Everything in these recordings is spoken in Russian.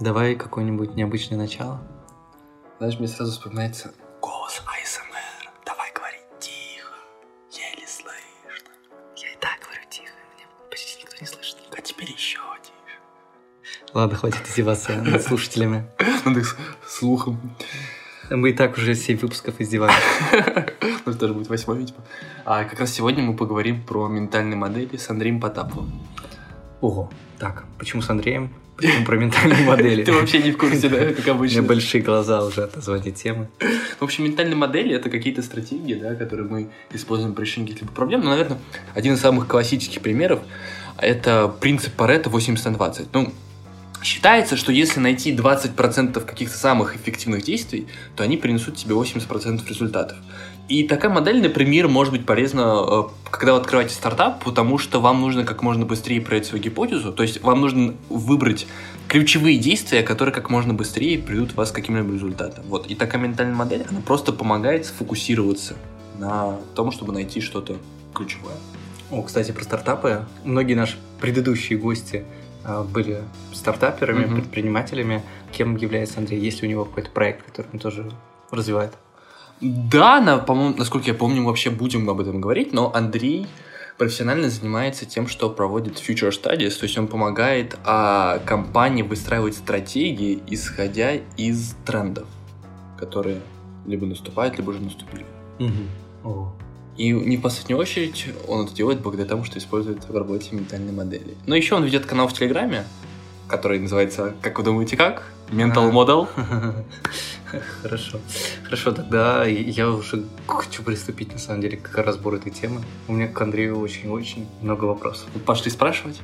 Давай какое-нибудь необычное начало. Знаешь, мне сразу вспоминается голос АСМР. Давай говори тихо, еле слышно. Я и так говорю тихо, меня почти никто не слышит. А теперь еще тише. Ладно, хватит издеваться над слушателями. Надо их слухом. Мы и так уже 7 выпусков издеваемся. Ну, тоже будет восьмой, видимо. А как раз сегодня мы поговорим про ментальные модели с Андреем Потаповым. Ого, так, почему с Андреем? Почему про ментальные модели? Ты вообще не в курсе, да, как У меня обычно. большие глаза уже от названия темы. В общем, ментальные модели — это какие-то стратегии, да, которые мы используем при решении каких-либо проблем. Но, наверное, один из самых классических примеров — это принцип Паретта 80 на 20. Ну, считается, что если найти 20% каких-то самых эффективных действий, то они принесут тебе 80% результатов. И такая модель, например, может быть полезна, э, когда вы открываете стартап, потому что вам нужно как можно быстрее проверить свою гипотезу, то есть вам нужно выбрать ключевые действия, которые как можно быстрее придут вас к каким-либо результатам. Вот. И такая ментальная модель, она просто помогает сфокусироваться на том, чтобы найти что-то ключевое. О, кстати, про стартапы. Многие наши предыдущие гости были стартаперами, Мгм. предпринимателями. Кем является Андрей? Есть ли у него какой-то проект, который он тоже развивает? Да, на, по-моему, насколько я помню, мы вообще будем об этом говорить, но Андрей профессионально занимается тем, что проводит future studies, то есть он помогает а, компании выстраивать стратегии, исходя из трендов, которые либо наступают, либо уже наступили. О. И не в последнюю очередь он это делает благодаря тому, что использует в работе ментальные модели. Но еще он ведет канал в Телеграме, который называется, как вы думаете, как? Mental. Model. Хорошо. Хорошо, тогда я уже хочу приступить, на самом деле, к разбору этой темы. У меня к Андрею очень-очень много вопросов. Пошли спрашивать.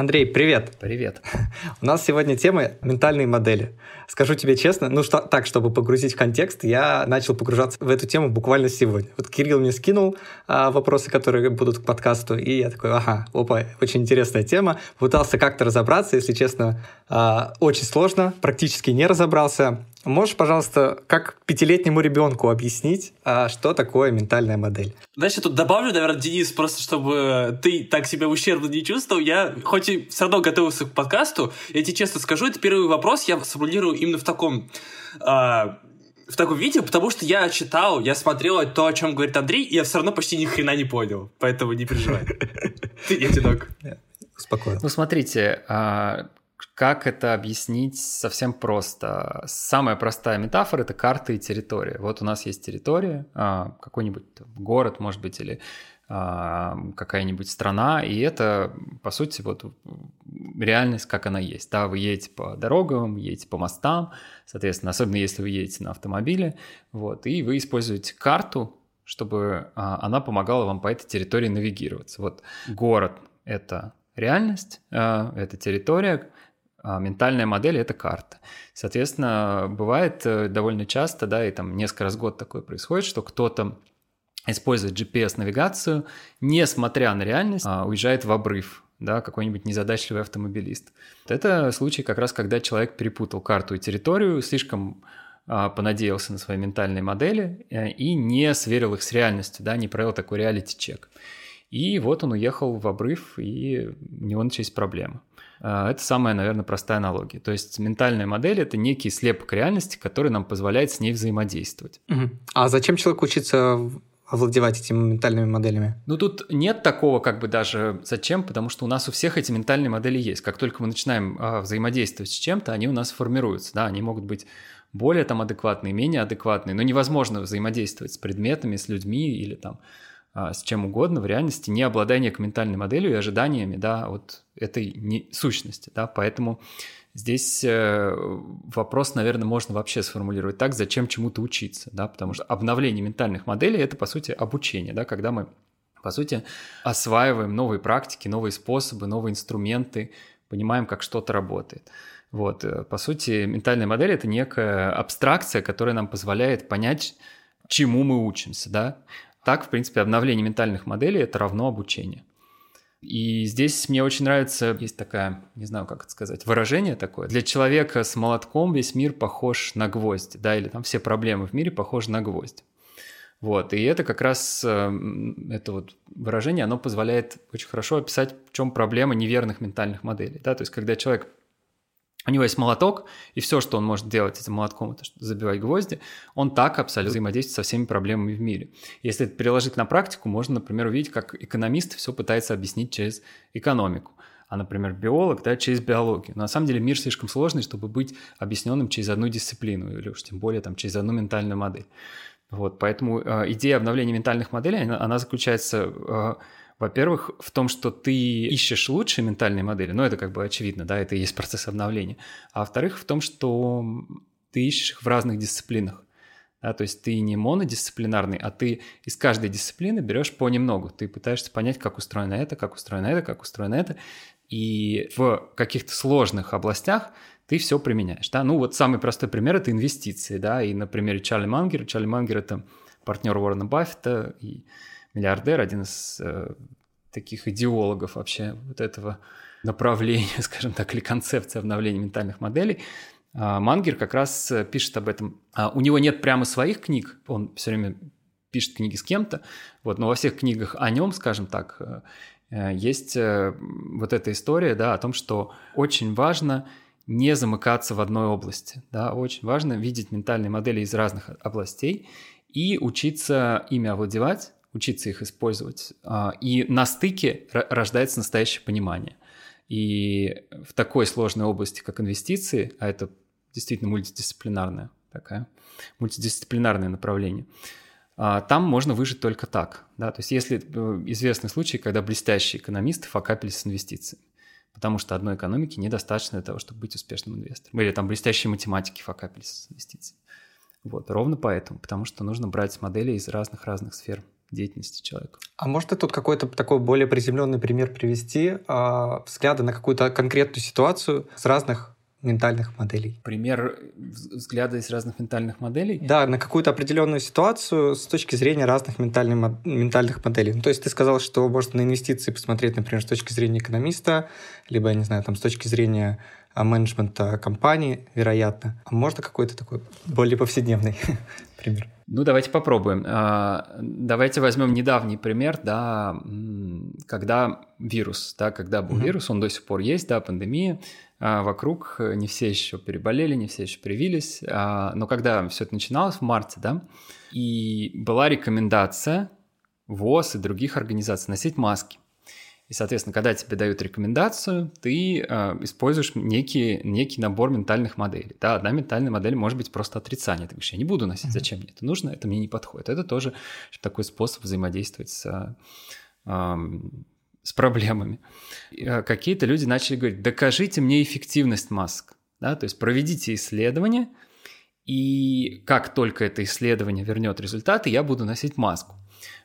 Андрей, привет! Привет. У нас сегодня тема ментальные модели. Скажу тебе честно, ну что, так, чтобы погрузить в контекст, я начал погружаться в эту тему буквально сегодня. Вот Кирилл мне скинул а, вопросы, которые будут к подкасту, и я такой, ага, опа, очень интересная тема. Пытался как-то разобраться, если честно, а, очень сложно, практически не разобрался. Можешь, пожалуйста, как пятилетнему ребенку объяснить, а, что такое ментальная модель? Знаешь, я тут добавлю, наверное, Денис, просто чтобы ты так себя ущербно не чувствовал. Я, хоть и все равно готовился к подкасту, я тебе честно скажу, это первый вопрос я сформулирую именно в таком... а, в таком виде, потому что я читал, я смотрел то, о чем говорит Андрей, и я все равно почти ни хрена не понял. Поэтому не переживай. Ты не одинок. Спокойно. Ну, смотрите, а, как это объяснить совсем просто. Самая простая метафора – это карта и территория. Вот у нас есть территория, а, какой-нибудь город, может быть, или какая-нибудь страна, и это, по сути, вот реальность, как она есть. Да, вы едете по дорогам, едете по мостам, соответственно, особенно если вы едете на автомобиле, вот, и вы используете карту, чтобы а, она помогала вам по этой территории навигироваться. Вот город – это реальность, а, это территория, а ментальная модель – это карта. Соответственно, бывает э, довольно часто, да, и там несколько раз в год такое происходит, что кто-то использует GPS-навигацию, несмотря на реальность, а, уезжает в обрыв, да, какой-нибудь незадачливый автомобилист. Это случай как раз, когда человек перепутал карту и территорию, слишком а, понадеялся на свои ментальные модели э, и не сверил их с реальностью, да, не провел такой реалити-чек. И вот он уехал в обрыв, и у него начались проблемы. А, Это самая, наверное, простая аналогия. То есть ментальная модель — это некий слепок реальности, который нам позволяет с ней взаимодействовать. Мгм. А зачем человеку учиться в- овладевать этими ментальными моделями? Ну, тут нет такого как бы даже зачем, потому что у нас у всех эти ментальные модели есть. Как только мы начинаем а, взаимодействовать с чем-то, они у нас формируются, да, они могут быть более там адекватные, менее адекватные, но невозможно взаимодействовать с предметами, с людьми или там а, с чем угодно в реальности, не обладая некой ментальной моделью и ожиданиями, да, вот этой не- сущности, да, поэтому здесь э, вопрос, наверное, можно вообще сформулировать так, зачем чему-то учиться, да, потому что обновление ментальных моделей – это, по сути, обучение, да, когда мы, по сути, осваиваем новые практики, новые способы, новые инструменты, понимаем, как что-то работает. Вот, э, по сути, ментальная модель – это некая абстракция, которая нам позволяет понять, чему мы учимся, да. Так, в принципе, обновление ментальных моделей – это равно обучение. И здесь мне очень нравится, есть такая, не знаю, как это сказать, выражение такое. Для человека с молотком весь мир похож на гвоздь, да, или там все проблемы в мире похожи на гвоздь. Вот, и это как раз, э, это вот выражение, оно позволяет очень хорошо описать, в чем проблема неверных ментальных моделей, да, то есть когда человек у него есть молоток, и все, что он может делать этим молотком, это забивать гвозди, он так абсолютно взаимодействует со всеми проблемами в мире. Если это переложить на практику, можно, например, увидеть, как экономист все пытается объяснить через экономику а, например, биолог, да, через биологию. Но на самом деле мир слишком сложный, чтобы быть объясненным через одну дисциплину, или уж тем более там через одну ментальную модель. Вот, поэтому э, идея обновления ментальных моделей, она, она заключается, э, во-первых, в том, что ты ищешь лучшие ментальные модели, ну, это как бы очевидно, да, это и есть процесс обновления. А во-вторых, в том, что ты ищешь их в разных дисциплинах. Да, то есть ты не монодисциплинарный, а ты из каждой дисциплины берешь понемногу. Ты пытаешься понять, как устроено это, как устроено это, как устроено это. И в каких-то сложных областях ты все применяешь. Да? Ну вот самый простой пример – это инвестиции. Да? И на примере Чарли Мангера. Чарли Мангер – это партнер Уоррена Баффета и миллиардер, один из э, таких идеологов вообще вот этого направления, скажем так, или концепции обновления ментальных моделей. А Мангер как раз э, пишет об этом. А у него нет прямо своих книг, он все время пишет книги с кем-то, вот, но во всех книгах о нем, скажем так, э, Э, есть э, вот эта история, да, о том, что очень важно не замыкаться в одной области, да, очень важно видеть ментальные модели из разных областей и учиться ими овладевать, учиться их использовать. А, и на стыке рождается настоящее понимание. И в такой сложной области, как инвестиции, а это действительно мультидисциплинарное такая, мультидисциплинарное направление – а, там можно выжить только так. Да? То есть если э, известны случаи, когда блестящие экономисты факапились с инвестициями, потому что одной экономики недостаточно для того, чтобы быть успешным инвестором. Или там блестящие математики факапились с инвестициями. Вот, ровно поэтому, потому что нужно брать модели из разных-разных сфер деятельности человека. А может ты тут какой-то такой более приземленный пример привести, э, взгляды на какую-то конкретную ситуацию с разных ментальных моделей. Пример взгляда из разных ментальных моделей? Да, на какую-то определенную ситуацию с точки зрения разных ментальных, ментальных моделей. Ну, то есть ты сказал, что можно на инвестиции посмотреть, например, с точки зрения экономиста, либо, я не знаю, там, с точки зрения а, менеджмента компании, вероятно. А можно какой-то такой более повседневный пример? Ну, давайте попробуем. А, давайте возьмем недавний пример, да, когда вирус, да, когда был mm-hmm. вирус, он до сих пор есть, да, пандемия, а вокруг не все еще переболели, не все еще привились. А, но когда все это начиналось в марте, да, и была рекомендация ВОЗ и других организаций носить маски. И, соответственно, когда тебе дают рекомендацию, ты э, используешь некий, некий набор ментальных моделей. Да, одна ментальная модель может быть просто отрицание. Ты говоришь, я не буду носить, зачем мне это нужно, это мне не подходит. Это тоже такой способ взаимодействовать с э, с проблемами. А, какие-то люди начали говорить, докажите мне эффективность масок. Да? То есть проведите исследование, и как только это исследование вернет результаты, я буду носить маску.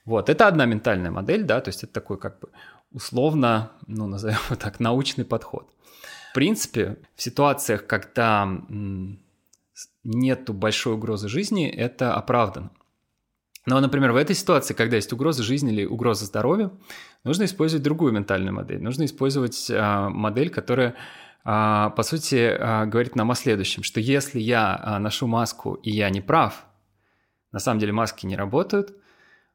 Вот, это одна ментальная модель, да, то есть это такой как бы условно, ну, назовем его так, научный подход. В принципе, в ситуациях, когда нету большой угрозы жизни, это оправдано. Но, например, в этой ситуации, когда есть угроза жизни или угроза здоровью, нужно использовать другую ментальную модель. Нужно использовать а, модель, которая, а, по сути, а, говорит нам о следующем, что если я а, ношу маску и я не прав, на самом деле маски не работают,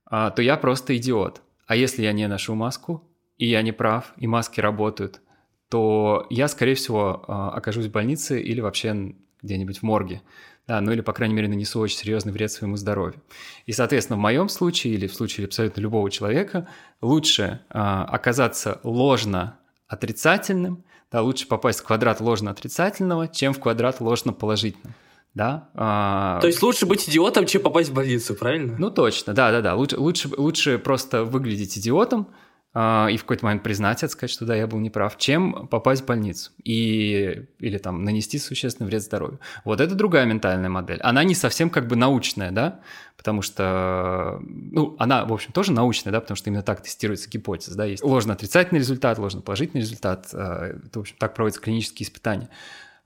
а, то я просто идиот. А если я не ношу маску и я не прав, и маски работают, то я, скорее всего, а, окажусь в больнице или вообще где-нибудь в морге да, ну или, по крайней мере, нанесу очень серьезный вред своему здоровью. И, соответственно, в моем случае или в случае абсолютно любого человека лучше э, оказаться ложно отрицательным, да, лучше попасть в квадрат ложно отрицательного, чем в квадрат ложно положительного. Да? А... То есть лучше быть идиотом, чем попасть в больницу, правильно? Ну точно, да, да, да. Лучше, лучше, лучше просто выглядеть идиотом, и в какой-то момент признать это, сказать, что да, я был неправ, чем попасть в больницу и, или там нанести существенный вред здоровью. Вот это другая ментальная модель. Она не совсем как бы научная, да, потому что, ну, она, в общем, тоже научная, да, потому что именно так тестируется гипотеза, да, есть ложно-отрицательный результат, ложно-положительный результат, а, это, в общем, так проводятся клинические испытания.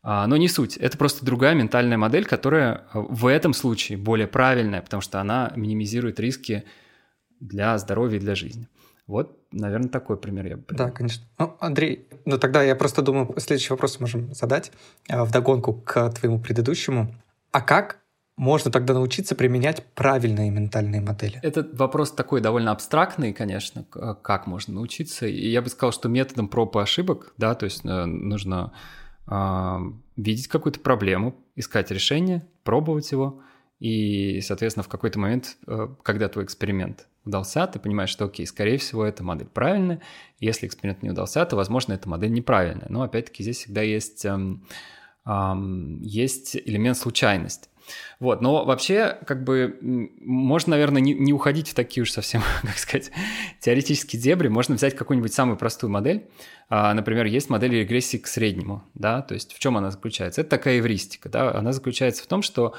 А, но не суть, это просто другая ментальная модель, которая в этом случае более правильная, потому что она минимизирует риски для здоровья и для жизни. Вот, наверное, такой пример я бы привел. Да, конечно. Ну, Андрей, ну тогда я просто думаю, следующий вопрос можем задать э, в догонку к твоему предыдущему. А как можно тогда научиться применять правильные ментальные модели? Этот вопрос такой довольно абстрактный, конечно, как можно научиться. И я бы сказал, что методом проб и ошибок, да, то есть э, нужно э, видеть какую-то проблему, искать решение, пробовать его, и, соответственно, в какой-то момент, э, когда твой эксперимент удался, ты понимаешь, что, окей, скорее всего, эта модель правильная. Если эксперимент не удался, то, возможно, эта модель неправильная. Но, опять-таки, здесь всегда есть, эм, эм, есть элемент случайности. Вот, но вообще, как бы, можно, наверное, не, не уходить в такие уж совсем, как сказать, теоретические дебри. Можно взять какую-нибудь самую простую модель. А, например, есть модель регрессии к среднему, да, то есть в чем она заключается? Это такая эвристика, да, она заключается в том, что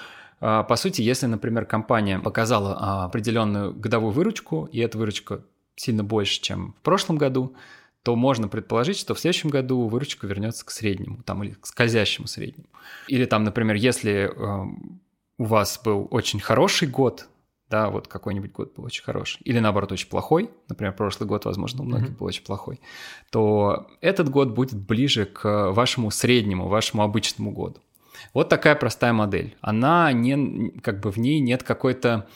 по сути, если, например, компания показала а, определенную годовую выручку, и эта выручка сильно больше, чем в прошлом году, то можно предположить, что в следующем году выручка вернется к среднему, там, или к скользящему среднему. Или там, например, если э, у вас был очень хороший год, да, вот какой-нибудь год был очень хороший, или наоборот очень плохой, например, прошлый год, возможно, у многих mm-hmm. был очень плохой, то этот год будет ближе к вашему среднему, вашему обычному году. Вот такая простая модель. Она не, как бы в ней нет какой-то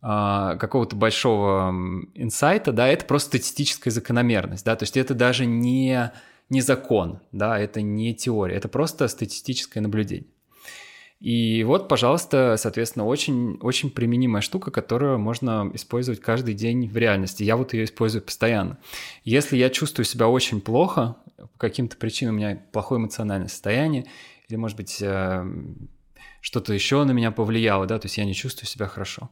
а, какого-то большого инсайта, да, это просто статистическая закономерность, да, то есть это даже не, не закон, да, это не теория, это просто статистическое наблюдение. И вот, пожалуйста, соответственно, очень, очень применимая штука, которую можно использовать каждый день в реальности. Я вот ее использую постоянно. Если я чувствую себя очень плохо, по каким-то причинам у меня плохое эмоциональное состояние, или, может быть, эм, что-то еще на меня повлияло, да, то есть я не чувствую себя хорошо.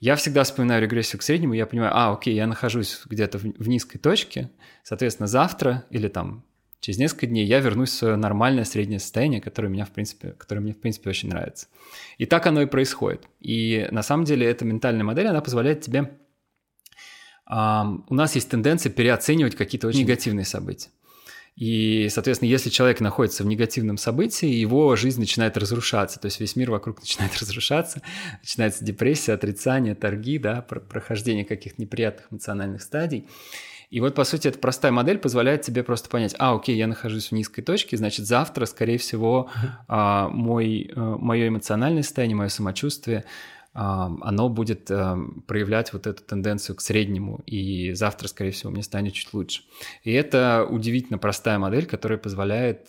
Я всегда вспоминаю регрессию к среднему, я понимаю, а, окей, я нахожусь где-то в, низкой точке, соответственно, завтра или там через несколько дней я вернусь в свое нормальное среднее состояние, которое, меня, в принципе, которое мне, в принципе, очень нравится. И так оно и происходит. И на самом деле эта ментальная модель, она позволяет тебе... Um, у нас есть тенденция переоценивать какие-то очень негативные события. И, соответственно, если человек находится в негативном событии, его жизнь начинает разрушаться, то есть весь мир вокруг начинает разрушаться, начинается депрессия, отрицание, торги, да, прохождение каких-то неприятных эмоциональных стадий. И вот, по сути, эта простая модель позволяет тебе просто понять, а, окей, я нахожусь в низкой точке, значит, завтра, скорее всего, а, мой, а, мое эмоциональное состояние, мое самочувствие – оно будет проявлять вот эту тенденцию к среднему, и завтра, скорее всего, мне станет чуть лучше. И это удивительно простая модель, которая позволяет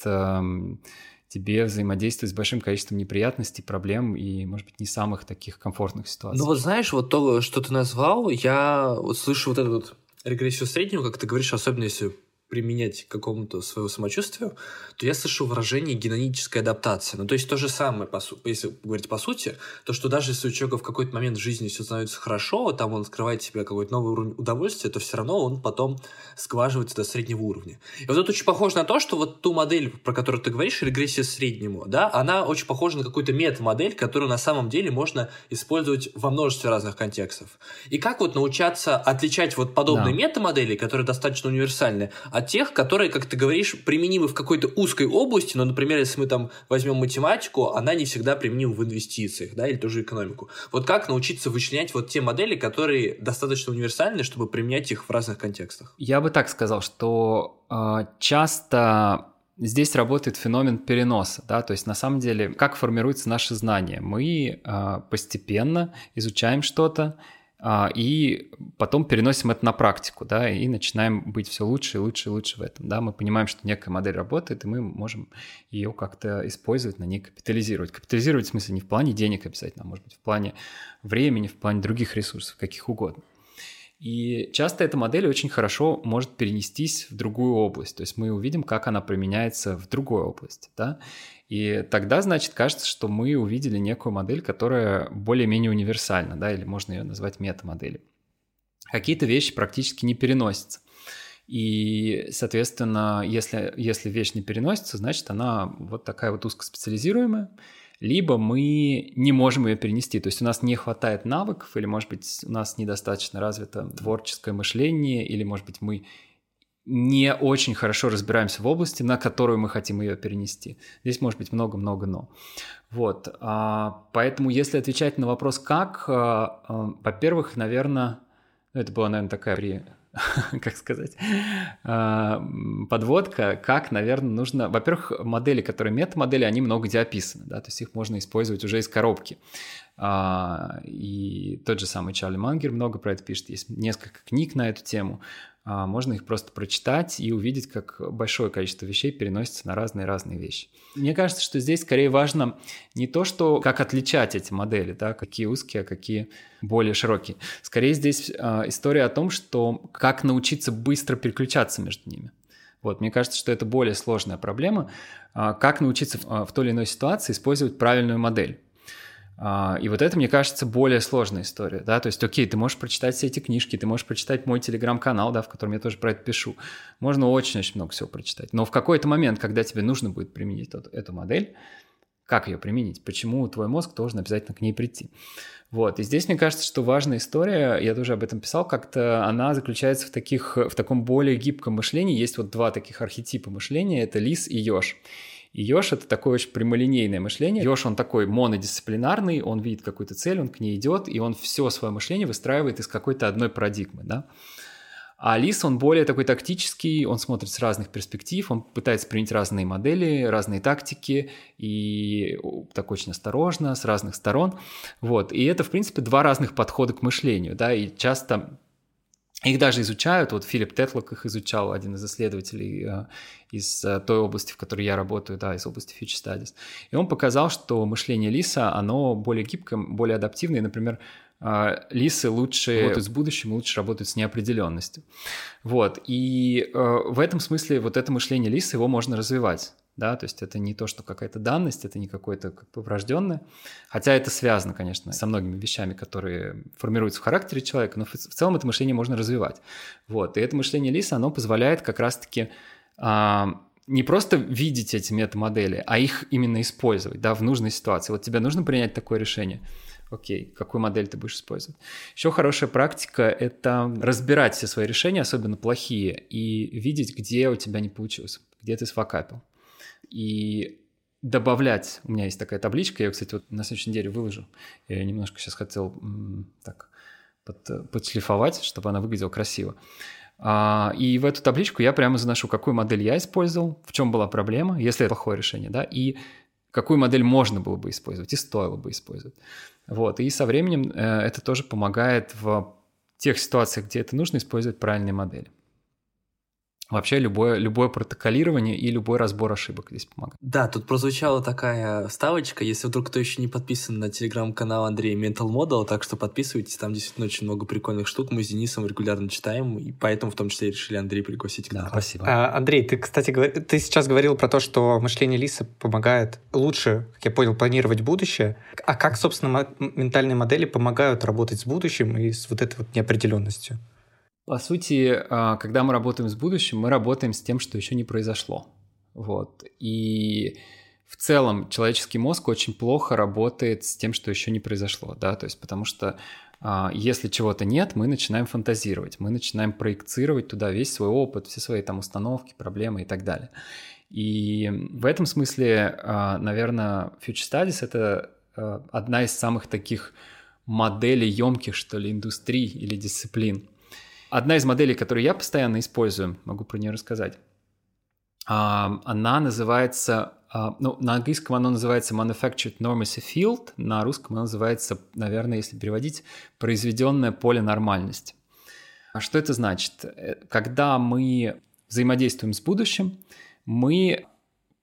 тебе взаимодействовать с большим количеством неприятностей, проблем и, может быть, не самых таких комфортных ситуаций. Ну вот знаешь, вот то, что ты назвал, я вот слышу вот эту вот регрессию среднего, как ты говоришь, особенно если применять к какому-то своему самочувствию, то я слышу выражение генетическая адаптация. Ну, то есть то же самое, по су- если говорить по сути, то, что даже если у человека в какой-то момент в жизни все становится хорошо, там он открывает себе какой-то новый уровень удовольствия, то все равно он потом скваживается до среднего уровня. И вот это очень похоже на то, что вот ту модель, про которую ты говоришь, регрессия среднему, да, она очень похожа на какую-то мета-модель, которую на самом деле можно использовать во множестве разных контекстов. И как вот научаться отличать вот подобные да. мета-модели, которые достаточно универсальны, от тех, которые, как ты говоришь, применимы в какой-то узкой области, но, например, если мы там возьмем математику, она не всегда применима в инвестициях, да, или тоже экономику. Вот как научиться вычленять вот те модели, которые достаточно универсальны, чтобы применять их в разных контекстах? Я бы так сказал, что э, часто Здесь работает феномен переноса, да, то есть на самом деле, как формируется наше знание. Мы э, постепенно изучаем что-то, и потом переносим это на практику, да, и начинаем быть все лучше и лучше и лучше в этом, да, мы понимаем, что некая модель работает, и мы можем ее как-то использовать, на ней капитализировать. Капитализировать в смысле не в плане денег обязательно, а может быть в плане времени, в плане других ресурсов, каких угодно. И часто эта модель очень хорошо может перенестись в другую область, то есть мы увидим, как она применяется в другой области, да, и тогда, значит, кажется, что мы увидели некую модель, которая более-менее универсальна, да, или можно ее назвать метамоделью. Какие-то вещи практически не переносятся. И, соответственно, если, если вещь не переносится, значит, она вот такая вот узкоспециализируемая, либо мы не можем ее перенести. То есть у нас не хватает навыков, или, может быть, у нас недостаточно развито творческое мышление, или, может быть, мы не очень хорошо разбираемся в области, на которую мы хотим ее перенести. Здесь может быть много-много «но». Вот, а, поэтому если отвечать на вопрос «как», а, а, во-первых, наверное, ну, это была, наверное, такая при как сказать, подводка, как, наверное, нужно... Во-первых, модели, которые мета-модели, они много где описаны, да, то есть их можно использовать уже из коробки. И тот же самый Чарли Мангер много про это пишет, есть несколько книг на эту тему. А, можно их просто прочитать и увидеть, как большое количество вещей переносится на разные-разные вещи. Мне кажется, что здесь скорее важно не то, что как отличать эти модели, да, какие узкие, а какие более широкие. Скорее здесь э, история о том, что как научиться быстро переключаться между ними. Вот, мне кажется, что это более сложная проблема. Э, как научиться в той или иной ситуации использовать правильную модель. А, и вот это, мне кажется, более сложная история, да, то есть, окей, ты можешь прочитать все эти книжки, ты можешь прочитать мой телеграм-канал, да, в котором я тоже про это пишу, можно очень-очень много всего прочитать, но в какой-то момент, когда тебе нужно будет применить эту, эту модель, как ее применить, почему твой мозг должен обязательно к ней прийти. Вот, и здесь, мне кажется, что важная история, я тоже об этом писал, как-то она заключается в, таких, в таком более гибком мышлении, есть вот два таких архетипа мышления, это лис и еж. И Ёж — это такое очень прямолинейное мышление. Ёж, он такой монодисциплинарный, он видит какую-то цель, он к ней идет, и он все свое мышление выстраивает из какой-то одной парадигмы, да. А Лис, он более такой тактический, он смотрит с разных перспектив, он пытается принять разные модели, разные тактики, и так очень осторожно, с разных сторон. Вот. И это, в принципе, два разных подхода к мышлению, да, и часто их даже изучают, вот Филипп Тетлок их изучал, один из исследователей э, из э, той области, в которой я работаю, да, из области Future Studies. И он показал, что мышление лиса, оно более гибкое, более адаптивное. Например, э, лисы лучше работают с будущим, лучше работают с неопределенностью. Вот, и в этом смысле вот это мышление лиса, его можно развивать да, то есть это не то, что какая-то данность, это не какое-то как бы врожденное, хотя это связано, конечно, со многими вещами, которые формируются в характере человека, но в, целом это мышление можно развивать, вот, и это мышление Лиса, оно позволяет как раз-таки а, не просто видеть эти метамодели, а их именно использовать, да, в нужной ситуации, вот тебе нужно принять такое решение, окей, какую модель ты будешь использовать. Еще хорошая практика — это разбирать все свои решения, особенно плохие, и видеть, где у тебя не получилось, где ты сфакапил и добавлять. У меня есть такая табличка, я, кстати, вот на следующей неделе выложу. Я немножко сейчас хотел так под, подшлифовать, чтобы она выглядела красиво. А, и в эту табличку я прямо заношу, какую модель я использовал, в чем была проблема, если это плохое решение, да, и какую модель можно было бы использовать и стоило бы использовать. Вот, и со временем э, это тоже помогает в тех ситуациях, где это нужно, использовать правильные модели. Вообще любое, любое протоколирование и любой разбор ошибок здесь помогает. Да, тут прозвучала такая ставочка, если вдруг кто еще не подписан на телеграм-канал Андрея Mental Model, так что подписывайтесь, там действительно очень много прикольных штук, мы с Денисом регулярно читаем, и поэтому в том числе решили Андрей пригласить к нам. Да, спасибо. А, Андрей, ты, кстати, ты сейчас говорил про то, что мышление Лиса помогает лучше, как я понял, планировать будущее. А как, собственно, ментальные модели помогают работать с будущим и с вот этой вот неопределенностью? По сути, а, когда мы работаем с будущим, мы работаем с тем, что еще не произошло. Вот. И в целом человеческий мозг очень плохо работает с тем, что еще не произошло, да, то есть потому что а, если чего-то нет, мы начинаем фантазировать, мы начинаем проецировать туда весь свой опыт, все свои там установки, проблемы и так далее. И в этом смысле, а, наверное, Future Studies — это одна из самых таких моделей емких, что ли, индустрий или дисциплин. Одна из моделей, которую я постоянно использую, могу про нее рассказать. А, она называется, а, ну, на английском она называется Manufactured Normacy Field, на русском она называется, наверное, если переводить, произведенное поле нормальности. А что это значит? Э, когда мы взаимодействуем с будущим, мы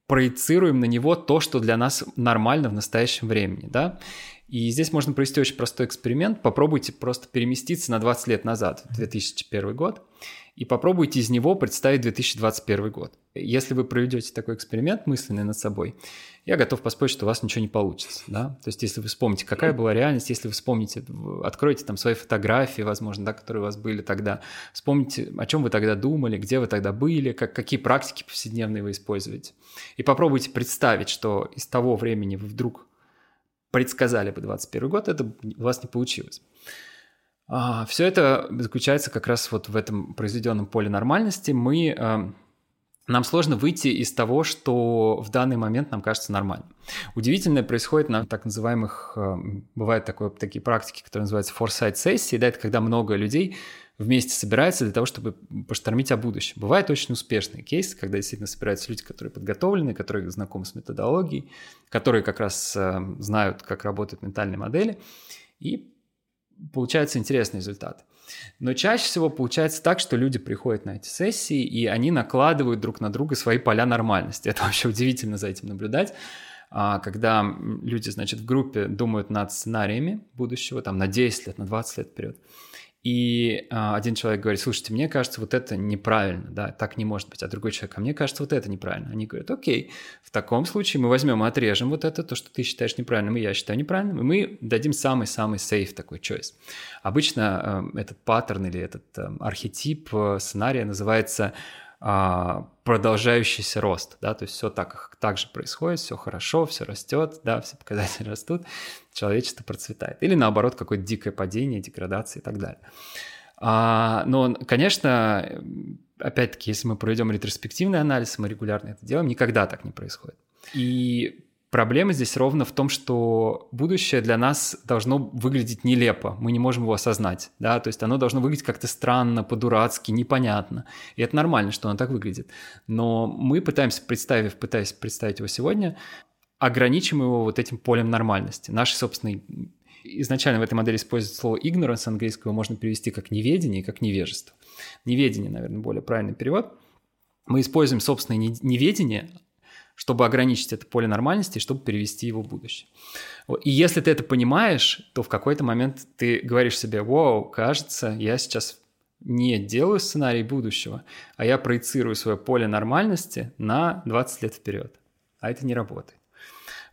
проецируем на него то, что для нас нормально в настоящем времени, да? И здесь можно провести очень простой эксперимент. Попробуйте просто переместиться на 20 лет назад, 2001 год, и попробуйте из него представить 2021 год. Если вы проведете такой эксперимент мысленный над собой, я готов поспорить, что у вас ничего не получится. Да? То есть, если вы вспомните, какая была реальность, если вы вспомните, откроете там свои фотографии, возможно, да, которые у вас были тогда, вспомните, о чем вы тогда думали, где вы тогда были, как, какие практики повседневные вы используете. И попробуйте представить, что из того времени вы вдруг предсказали бы 2021 год, это у вас не получилось. А, все это заключается как раз вот в этом произведенном поле нормальности. Мы а, нам сложно выйти из того, что в данный момент нам кажется нормальным. Удивительное происходит на так называемых, э, бывают такое, такие практики, которые называются foresight сессии, да, это когда много людей вместе собираются для того, чтобы поштормить о будущем. Бывает очень успешный кейс, когда действительно собираются люди, которые подготовлены, которые знакомы с методологией, которые как раз э, знают, как работают ментальные модели, и получается интересный результат. Но чаще всего получается так, что люди приходят на эти сессии, и они накладывают друг на друга свои поля нормальности. Это вообще удивительно за этим наблюдать а, когда люди, значит, в группе думают над сценариями будущего, там, на 10 лет, на 20 лет вперед. И а, один человек говорит, слушайте, мне кажется, вот это неправильно, да, так не может быть. А другой человек, а мне кажется, вот это неправильно. Они говорят, окей, в таком случае мы возьмем и отрежем вот это, то, что ты считаешь неправильным, и я считаю неправильным, и мы дадим самый-самый сейф такой choice. Обычно э, этот паттерн или этот э, архетип э, сценария называется продолжающийся рост, да, то есть все так, так же происходит, все хорошо, все растет, да, все показатели растут, человечество процветает. Или наоборот, какое-то дикое падение, деградация и так далее. А, но, конечно, опять-таки, если мы проведем ретроспективный анализ, мы регулярно это делаем, никогда так не происходит. И Проблема здесь ровно в том, что будущее для нас должно выглядеть нелепо, мы не можем его осознать, да, то есть оно должно выглядеть как-то странно, по-дурацки, непонятно, и это нормально, что оно так выглядит, но мы пытаемся представив, пытаясь представить его сегодня, ограничим его вот этим полем нормальности, нашей собственной изначально в этой модели используется слово ignorance английского, можно перевести как неведение как невежество. Неведение, наверное, более правильный перевод. Мы используем собственное неведение, чтобы ограничить это поле нормальности чтобы перевести его в будущее. И если ты это понимаешь, то в какой-то момент ты говоришь себе, вау, кажется, я сейчас не делаю сценарий будущего, а я проецирую свое поле нормальности на 20 лет вперед. А это не работает.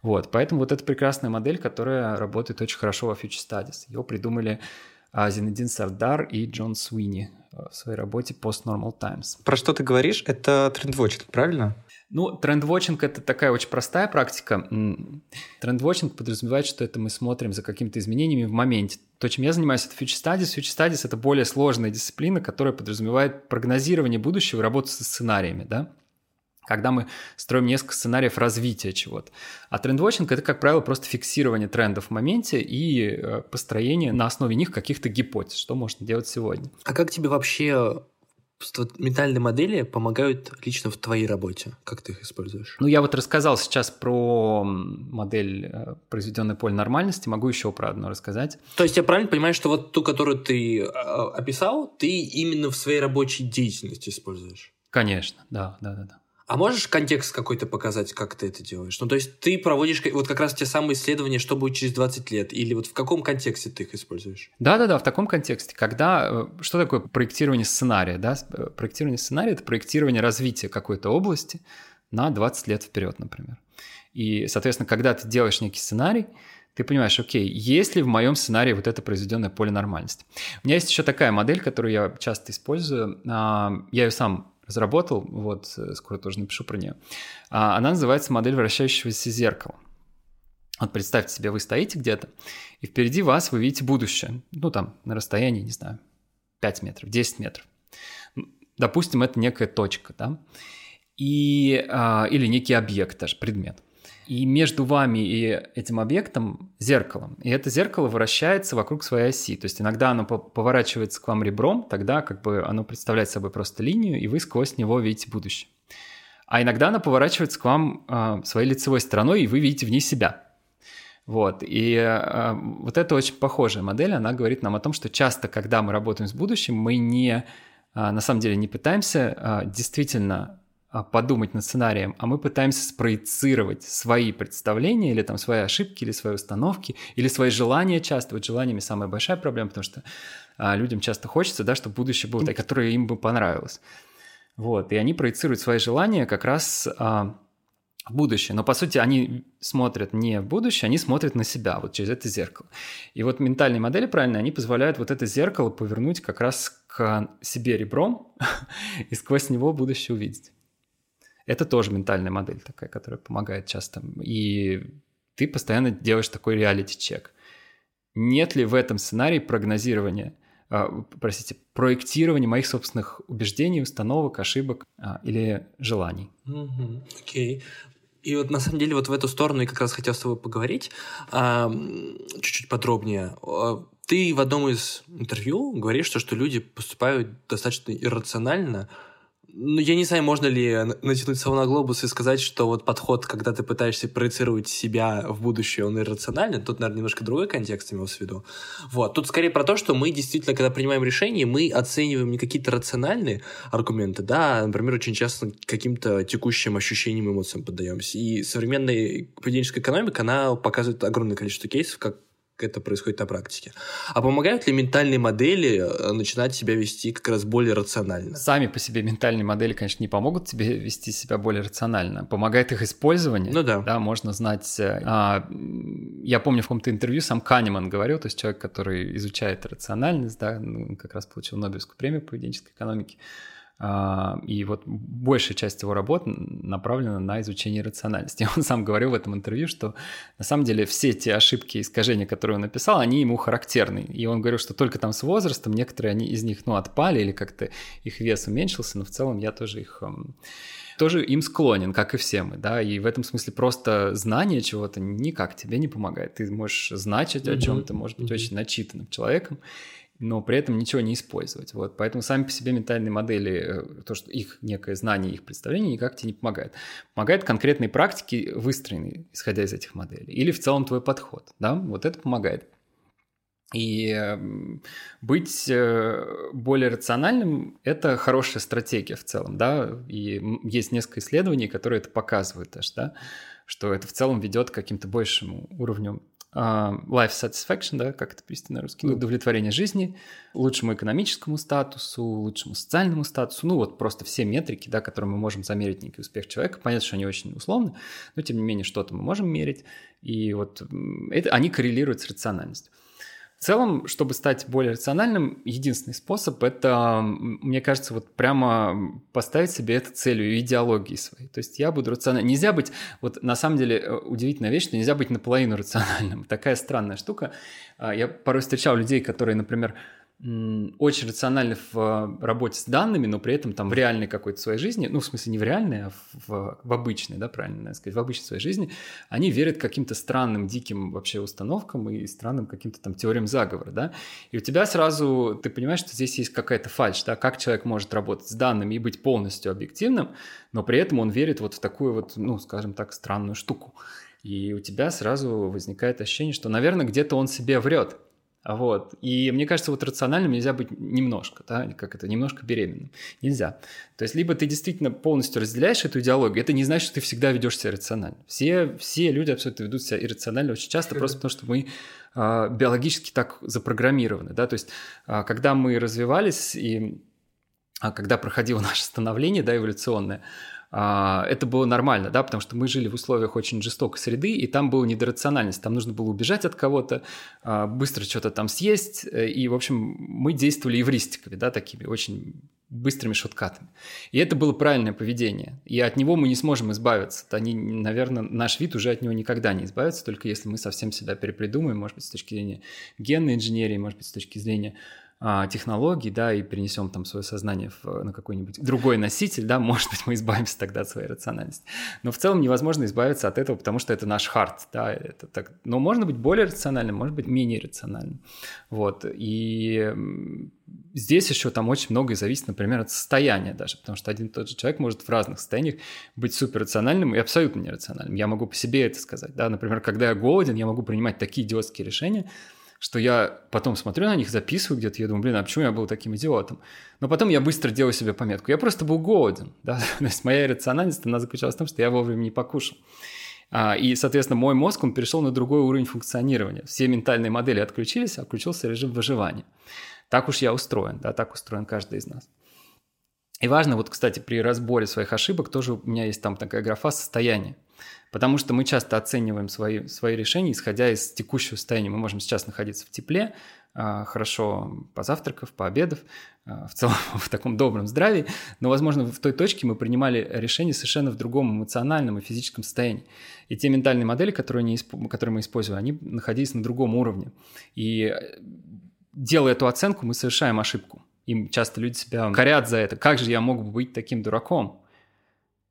Вот, поэтому вот эта прекрасная модель, которая работает очень хорошо во Future Studies. Ее придумали а, Зинедин Сардар и Джон Суини в своей работе Post Normal Times. Про что ты говоришь? Это трендвотчинг, правильно? Ну, трендвотчинг — это такая очень простая практика. Трендвотчинг подразумевает, что это мы смотрим за какими-то изменениями в моменте. То, чем я занимаюсь, это Future Studies. Future Studies — это более сложная дисциплина, которая подразумевает прогнозирование будущего и работу со сценариями, да? когда мы строим несколько сценариев развития чего-то. А трендвотчинг — это, как правило, просто фиксирование трендов в моменте и э, построение на основе них каких-то гипотез, что можно делать сегодня. А как тебе вообще ментальные модели помогают лично в твоей работе? Как ты их используешь? Ну, я вот рассказал сейчас про модель э, произведенной поле нормальности, могу еще про одну рассказать. То есть я правильно понимаю, что вот ту, которую ты а, описал, ты именно в своей рабочей деятельности используешь? Конечно, да, да, да. да. А можешь контекст какой-то показать, как ты это делаешь? Ну, то есть ты проводишь вот как раз те самые исследования, что будет через 20 лет, или вот в каком контексте ты их используешь? Да-да-да, в таком контексте. Когда... Э, что такое проектирование сценария? Да? Э, проектирование сценария — это проектирование развития какой-то области на 20 лет вперед, например. И, соответственно, когда ты делаешь некий сценарий, ты понимаешь, окей, есть ли в моем сценарии вот это произведенное поле нормальности? У меня есть еще такая модель, которую я часто использую. А, я ее сам разработал, вот, э, скоро тоже напишу про нее. А, она называется модель вращающегося зеркала. Вот представьте себе, вы стоите где-то, и впереди вас вы видите будущее. Ну, там, на расстоянии, не знаю, 5 метров, 10 метров. Допустим, это некая точка, да? И, а, или некий объект, даже предмет. И между вами и этим объектом зеркало. И это зеркало вращается вокруг своей оси. То есть иногда оно поворачивается к вам ребром, тогда как бы оно представляет собой просто линию, и вы сквозь него видите будущее. А иногда оно поворачивается к вам э, своей лицевой стороной, и вы видите в ней себя. Вот. И э, вот это очень похожая модель, она говорит нам о том, что часто, когда мы работаем с будущим, мы не, э, на самом деле не пытаемся э, действительно подумать над сценарием, а мы пытаемся спроецировать свои представления или там свои ошибки, или свои установки, или свои желания часто. Вот желаниями самая большая проблема, потому что а, людям часто хочется, да, чтобы будущее было которое им бы понравилось. Вот, и они проецируют свои желания как раз а, в будущее. Но, по сути, они смотрят не в будущее, они смотрят на себя, вот через это зеркало. И вот ментальные модели, правильно, они позволяют вот это зеркало повернуть как раз к себе ребром и сквозь него будущее увидеть. Это тоже ментальная модель такая, которая помогает часто. И ты постоянно делаешь такой реалити-чек. Нет ли в этом сценарии прогнозирования а, простите, проектирование моих собственных убеждений, установок, ошибок а, или желаний. Окей. И вот на самом деле вот в эту сторону я как раз хотел с тобой поговорить а, чуть-чуть подробнее. Ты в одном из интервью говоришь, что, что люди поступают достаточно иррационально, ну, я не знаю, можно ли натянуть сову на глобус и сказать, что вот подход, когда ты пытаешься проецировать себя в будущее, он иррациональный. Тут, наверное, немножко другой контекст имел в виду. Вот. Тут скорее про то, что мы действительно, когда принимаем решение, мы оцениваем не какие-то рациональные аргументы, да, а, например, очень часто каким-то текущим ощущениям, эмоциям поддаемся. И современная поведенческая экономика, она показывает огромное количество кейсов, как это происходит на практике. А помогают ли ментальные модели э, начинать себя вести как раз более рационально? Сами по себе ментальные модели, конечно, не помогут тебе вести себя более рационально. Помогает их использование. Ну да. Да, можно знать. Э, а, я помню в каком-то интервью сам Канеман говорил, то есть человек, который изучает рациональность, да, ну, как раз получил Нобелевскую премию по поведенческой экономике. А, и вот большая часть его работ направлена на изучение рациональности. Он сам говорил в этом интервью, что на самом деле все те ошибки и искажения, которые он написал, они ему характерны. И он говорил, что только там с возрастом некоторые они из них ну, отпали или как-то их вес уменьшился, но в целом я тоже их тоже им склонен, как и все мы, да, и в этом смысле просто знание чего-то никак тебе не помогает. Ты можешь знать о чем-то, может быть, очень начитанным человеком, но при этом ничего не использовать. Вот. Поэтому сами по себе ментальные модели, э, то, что их некое знание, их представление никак тебе не помогает. Помогает конкретные практики, выстроенные, исходя из этих моделей. Или в целом твой подход. Да? Вот это помогает. И эм, быть э, более рациональным – это хорошая стратегия в целом, да, и есть несколько исследований, которые это показывают даже, да, что это в целом ведет к каким-то большему уровню life satisfaction, да, как это перевести на русский, mm. удовлетворение жизни, лучшему экономическому статусу, лучшему социальному статусу, ну вот просто все метрики, да, которые мы можем замерить некий успех человека. Понятно, что они очень условны, но тем не менее что-то мы можем мерить, и вот это, они коррелируют с рациональностью. В целом, чтобы стать более рациональным, единственный способ – это, мне кажется, вот прямо поставить себе это целью идеологии своей. То есть я буду рациональным. Нельзя быть, вот на самом деле э, удивительная вещь, что нельзя быть наполовину рациональным. Такая странная штука. А, я порой встречал людей, которые, например, очень рациональны в э, работе с данными, но при этом там в реальной какой-то своей жизни, ну, в смысле не в реальной, а в, в обычной, да, правильно сказать, в обычной своей жизни, они верят каким-то странным, диким вообще установкам и странным каким-то там теориям заговора, да, и у тебя сразу, ты понимаешь, что здесь есть какая-то фальш, да, как человек может работать с данными и быть полностью объективным, но при этом он верит вот в такую вот, ну, скажем так, странную штуку. И у тебя сразу возникает ощущение, что, наверное, где-то он себе врет, вот. И мне кажется, вот рациональным нельзя быть немножко, да, как это, немножко беременным. Нельзя. То есть, либо ты действительно полностью разделяешь эту идеологию, это не значит, что ты всегда ведешь себя рационально. Все, все люди абсолютно ведут себя иррационально очень часто, просто потому что мы э, биологически так запрограммированы, да, то есть, э, когда мы развивались и а когда проходило наше становление, да, эволюционное, это было нормально, да, потому что мы жили в условиях очень жестокой среды, и там была недорациональность, там нужно было убежать от кого-то, а, быстро что-то там съесть, э, и, в общем, мы действовали эвристиками, да, такими очень быстрыми шоткатами. И это было правильное поведение. И от него мы не сможем избавиться. Они, наверное, наш вид уже от него никогда не избавится, только если мы совсем себя перепридумаем, может быть, с точки зрения генной инженерии, может быть, с точки зрения а, технологий, да, и перенесем там свое сознание в, на какой-нибудь другой носитель, да, может быть, мы избавимся тогда от своей рациональности. Но в целом невозможно избавиться от этого, потому что это наш хард, да, это так. Но можно быть более рациональным, может быть, менее рациональным. Вот, и здесь еще там очень многое зависит, например, от состояния даже, потому что один и тот же человек может в разных состояниях быть суперрациональным и абсолютно нерациональным. Я могу по себе это сказать, да, например, когда я голоден, я могу принимать такие идиотские решения, что я потом смотрю на них, записываю где-то, я думаю, блин, а почему я был таким идиотом? Но потом я быстро делаю себе пометку. Я просто был голоден, да, то есть моя иррациональность, она заключалась в том, что я вовремя не покушал. А, и, соответственно, мой мозг, он перешел на другой уровень функционирования. Все ментальные модели отключились, а включился режим выживания. Так уж я устроен, да, так устроен каждый из нас. И важно, вот, кстати, при разборе своих ошибок тоже у меня есть там такая графа состояния. Потому что мы часто оцениваем свои, свои решения, исходя из текущего состояния. Мы можем сейчас находиться в тепле, а, хорошо позавтракав, пообедав, а, в целом в таком добром здравии, но, возможно, в той точке мы принимали решение совершенно в другом эмоциональном и физическом состоянии. И те ментальные модели, которые, не, которые мы используем, они находились на другом уровне. И делая эту оценку, мы совершаем ошибку. И часто люди себя корят за это. Как же я мог бы быть таким дураком?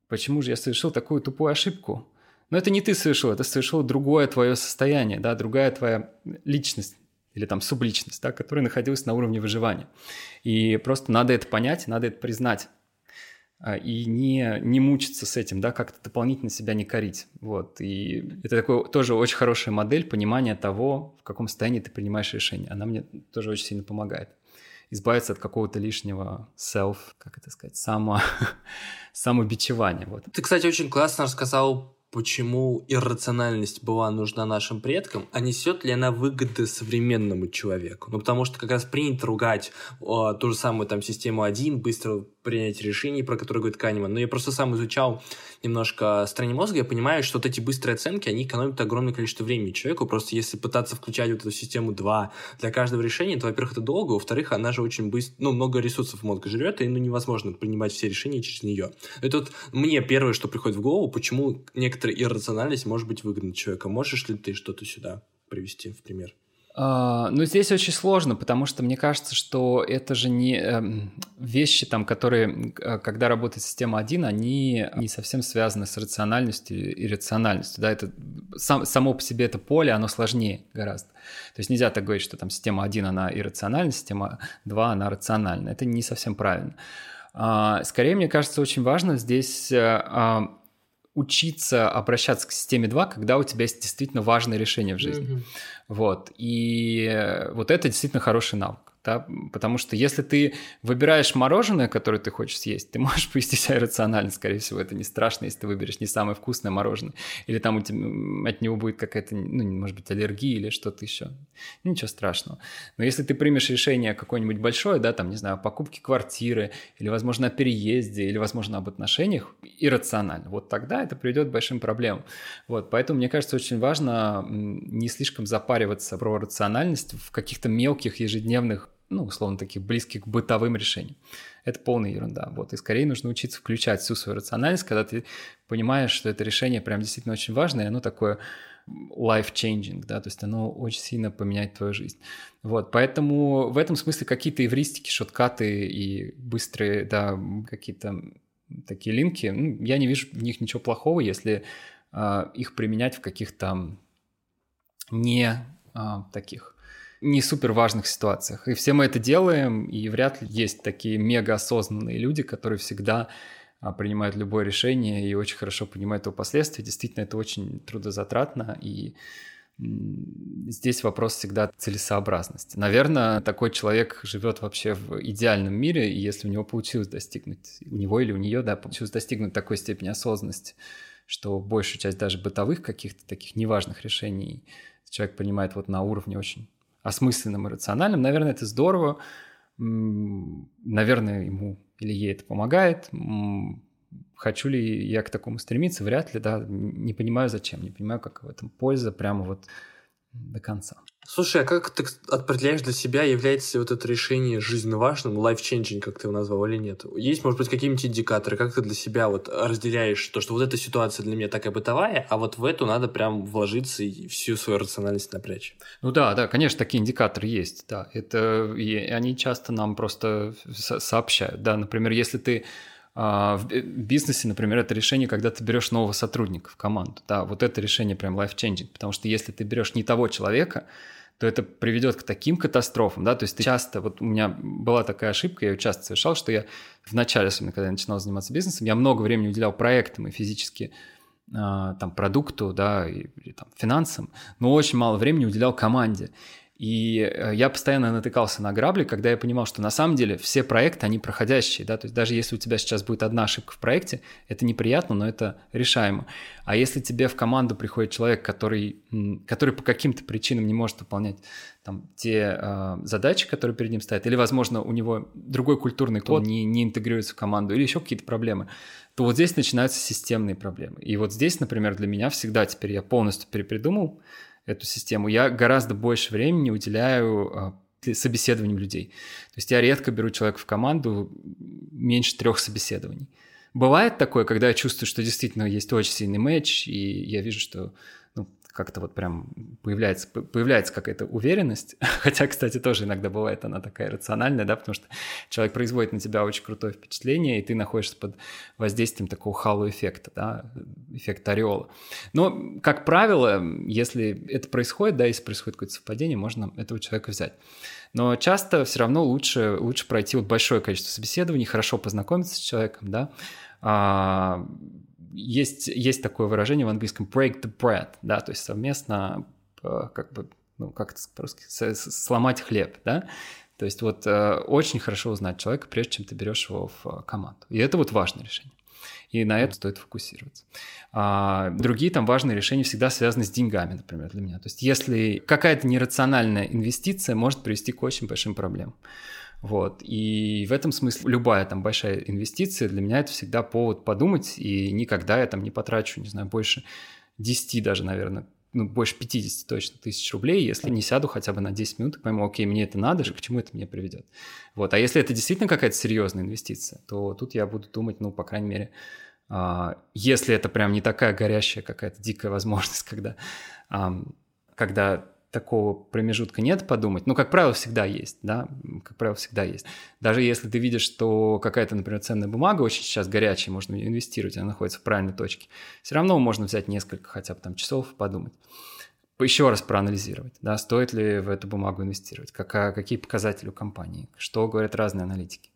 Почему же я совершил такую тупую ошибку? Но это не ты совершил, это совершил другое твое состояние, да, другая твоя личность или там субличность, да, которая находилась на уровне выживания. И просто надо это понять, надо это признать а, и не, не мучиться с этим, да, как-то дополнительно себя не корить. Вот. И это такой тоже очень хорошая модель понимания того, в каком состоянии ты принимаешь решение. Она мне тоже очень сильно помогает избавиться от какого-то лишнего self, как это сказать, само, самобичевания. Вот. Ты, кстати, очень классно рассказал почему иррациональность была нужна нашим предкам, а несет ли она выгоды современному человеку? Ну, потому что как раз принято ругать о, ту же самую там систему 1, быстро принять решений, про которые говорит Канеман. Но я просто сам изучал немножко стороне мозга, я понимаю, что вот эти быстрые оценки, они экономят огромное количество времени человеку. Просто если пытаться включать вот эту систему 2 для каждого решения, то, во-первых, это долго, во-вторых, она же очень быстро, ну, много ресурсов мозга жрет, и ну, невозможно принимать все решения через нее. Это вот мне первое, что приходит в голову, почему некоторая иррациональность может быть выгодна человека. Можешь ли ты что-то сюда привести в пример? Uh, ну, здесь очень сложно, потому что мне кажется, что это же не э, вещи, там, которые, э, когда работает система 1, они не совсем связаны с рациональностью и рациональностью. Да? Это, сам, само по себе это поле, оно сложнее гораздо. То есть нельзя так говорить, что там система 1, она иррациональна, система 2, она рациональна. Это не совсем правильно. Uh, скорее, мне кажется, очень важно здесь... Uh, учиться обращаться к системе 2, когда у тебя есть действительно важное решение в жизни. Mm-hmm. Вот. И вот это действительно хороший навык да, потому что если ты выбираешь мороженое, которое ты хочешь съесть, ты можешь повести себя рационально, скорее всего, это не страшно, если ты выберешь не самое вкусное мороженое, или там у тебя, от него будет какая-то, ну, может быть, аллергия или что-то еще, ничего страшного. Но если ты примешь решение какое-нибудь большое, да, там, не знаю, о покупке квартиры, или, возможно, о переезде, или, возможно, об отношениях, иррационально, вот тогда это приведет к большим проблемам. Вот, поэтому, мне кажется, очень важно не слишком запариваться про рациональность в каких-то мелких ежедневных ну, условно, таких близких к бытовым решениям. Это полная ерунда. Вот. И скорее нужно учиться включать всю свою рациональность, когда ты понимаешь, что это решение прям действительно очень важное, и оно такое life-changing, да, то есть оно очень сильно поменяет твою жизнь. Вот, поэтому в этом смысле какие-то эвристики, шоткаты и быстрые, да, какие-то такие линки, ну, я не вижу в них ничего плохого, если э, их применять в каких-то не э, таких не супер важных ситуациях. И все мы это делаем, и вряд ли есть такие мега осознанные люди, которые всегда а, принимают любое решение и очень хорошо понимают его последствия. Действительно, это очень трудозатратно, и здесь вопрос всегда целесообразности. Наверное, такой человек живет вообще в идеальном мире, и если у него получилось достигнуть, у него или у нее, да, получилось достигнуть такой степени осознанности, что большую часть даже бытовых каких-то таких неважных решений человек понимает вот на уровне очень осмысленным и рациональным, наверное, это здорово. Наверное, ему или ей это помогает. Хочу ли я к такому стремиться? Вряд ли, да. Не понимаю, зачем. Не понимаю, как в этом польза прямо вот до конца. Слушай, а как ты определяешь для себя, является ли вот это решение жизненно важным, life-changing, как ты его назвал, или нет? Есть, может быть, какие-нибудь индикаторы, как ты для себя вот разделяешь то, что вот эта ситуация для меня такая бытовая, а вот в эту надо прям вложиться и всю свою рациональность напрячь? Ну да, да, конечно, такие индикаторы есть, да. Это, и они часто нам просто сообщают, да. Например, если ты в бизнесе, например, это решение, когда ты берешь нового сотрудника в команду. Да, вот это решение прям life-changing, потому что если ты берешь не того человека, то это приведет к таким катастрофам, да, то есть ты часто, вот у меня была такая ошибка, я ее часто совершал, что я в начале, особенно когда я начинал заниматься бизнесом, я много времени уделял проектам и физически а, там продукту, да, и, и там финансам, но очень мало времени уделял команде. И э, я постоянно натыкался на грабли, когда я понимал, что на самом деле все проекты, они проходящие, да, то есть даже если у тебя сейчас будет одна ошибка в проекте, это неприятно, но это решаемо. А если тебе в команду приходит человек, который, который по каким-то причинам не может выполнять там те э, задачи, которые перед ним стоят, или, возможно, у него другой культурный код не, не интегрируется в команду, или еще какие-то проблемы, то вот здесь начинаются системные проблемы. И вот здесь, например, для меня всегда теперь я полностью перепридумал, эту систему, я гораздо больше времени уделяю а, собеседованиям людей. То есть я редко беру человека в команду меньше трех собеседований. Бывает такое, когда я чувствую, что действительно есть очень сильный матч, и я вижу, что как-то вот прям появляется, появляется какая-то уверенность, хотя, кстати, тоже иногда бывает она такая рациональная, да, потому что человек производит на тебя очень крутое впечатление, и ты находишься под воздействием такого хало-эффекта, да, эффекта ореола. Но, как правило, если это происходит, да, если происходит какое-то совпадение, можно этого человека взять. Но часто все равно лучше, лучше пройти вот большое количество собеседований, хорошо познакомиться с человеком, да, а, есть, есть такое выражение в английском break the bread, да, то есть совместно э, как бы, ну, как это по-русски, сломать хлеб, да, то есть вот э, очень хорошо узнать человека, прежде чем ты берешь его в э, команду. И это вот важное решение. И на это стоит фокусироваться. А другие там важные решения всегда связаны с деньгами, например, для меня. То есть если какая-то нерациональная инвестиция может привести к очень большим проблемам. Вот. И в этом смысле любая там большая инвестиция для меня это всегда повод подумать, и никогда я там не потрачу, не знаю, больше 10 даже, наверное, ну, больше 50 точно тысяч рублей, если не сяду хотя бы на 10 минут и пойму, окей, мне это надо же, к чему это меня приведет. Вот. А если это действительно какая-то серьезная инвестиция, то тут я буду думать, ну, по крайней мере, а, если это прям не такая горящая какая-то дикая возможность, когда, когда такого промежутка нет подумать. Ну, как правило, всегда есть, да, как правило, всегда есть. Даже если ты видишь, что какая-то, например, ценная бумага очень сейчас горячая, можно инвестировать, она находится в правильной точке, все равно можно взять несколько хотя бы там часов подумать еще раз проанализировать, да, стоит ли в эту бумагу инвестировать, какая, какие показатели у компании, что говорят разные аналитики.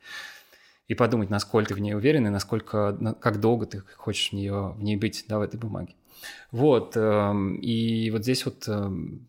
И подумать, насколько ты в ней уверен и насколько, как долго ты хочешь в, нее, в ней быть, да, в этой бумаге. Вот, эм, и вот здесь вот эм,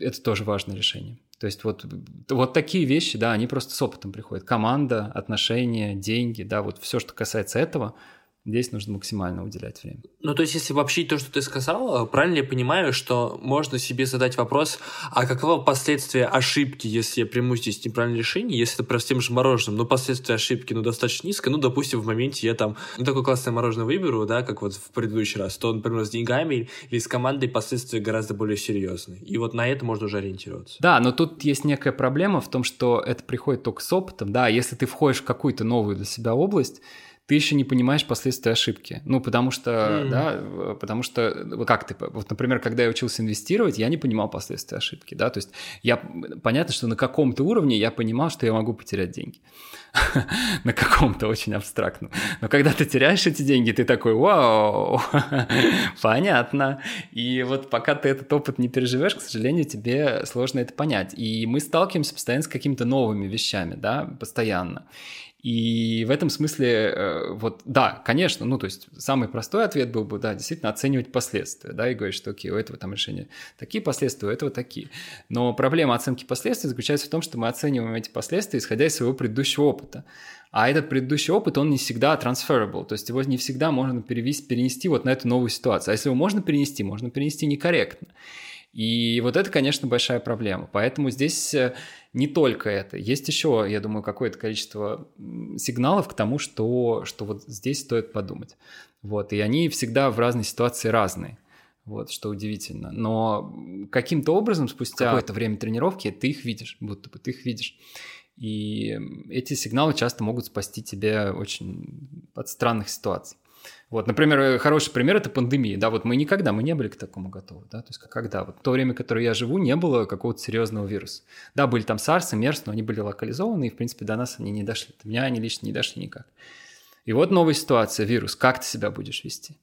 это тоже важное решение. То есть вот, вот такие вещи, да, они просто с опытом приходят. Команда, отношения, деньги, да, вот все, что касается этого – Здесь нужно максимально уделять время. Ну, то есть, если вообще то, что ты сказал, правильно я понимаю, что можно себе задать вопрос, а каково последствия ошибки, если я приму здесь неправильное решение, если это про тем же мороженым, но последствия ошибки, ну, достаточно низко, ну, допустим, в моменте я там, ну, такое классное мороженое выберу, да, как вот в предыдущий раз, то, например, с деньгами или с командой последствия гораздо более серьезные. И вот на это можно уже ориентироваться. Да, но тут есть некая проблема в том, что это приходит только с опытом, да, если ты входишь в какую-то новую для себя область, ты еще не понимаешь последствия ошибки. Ну, потому что, mm. да, потому что, как ты, вот, например, когда я учился инвестировать, я не понимал последствия ошибки, да, то есть я, понятно, что на каком-то уровне я понимал, что я могу потерять деньги. на каком-то очень абстрактном. Но когда ты теряешь эти деньги, ты такой, вау, понятно. И вот пока ты этот опыт не переживешь, к сожалению, тебе сложно это понять. И мы сталкиваемся постоянно с какими-то новыми вещами, да, постоянно. И в этом смысле, э, вот, да, конечно, ну, то есть самый простой ответ был бы, да, действительно оценивать последствия, да, и говорить, что, окей, у этого там решения такие последствия, у этого такие. Но проблема оценки последствий заключается в том, что мы оцениваем эти последствия, исходя из своего предыдущего опыта. А этот предыдущий опыт, он не всегда transferable, то есть его не всегда можно перевести, перенести вот на эту новую ситуацию. А если его можно перенести, можно перенести некорректно. И вот это, конечно, большая проблема. Поэтому здесь э, не только это. Есть еще, я думаю, какое-то количество сигналов к тому, что, что вот здесь стоит подумать. Вот. И они всегда в разной ситуации разные. Вот, что удивительно. Но каким-то образом спустя какое-то время тренировки ты их видишь, будто бы ты их видишь. И эти сигналы часто могут спасти тебя очень от странных ситуаций. Вот, например, э, хороший пример – это пандемия. Да, вот мы никогда, мы не были к такому готовы. Да? То есть когда? Вот то время, которое я живу, не было какого-то серьезного вируса. Да, были там SARS и MERS, но они были локализованы, и, в принципе, до нас они не дошли. До меня они лично не дошли никак. И вот новая ситуация, вирус. Как ты себя будешь вести?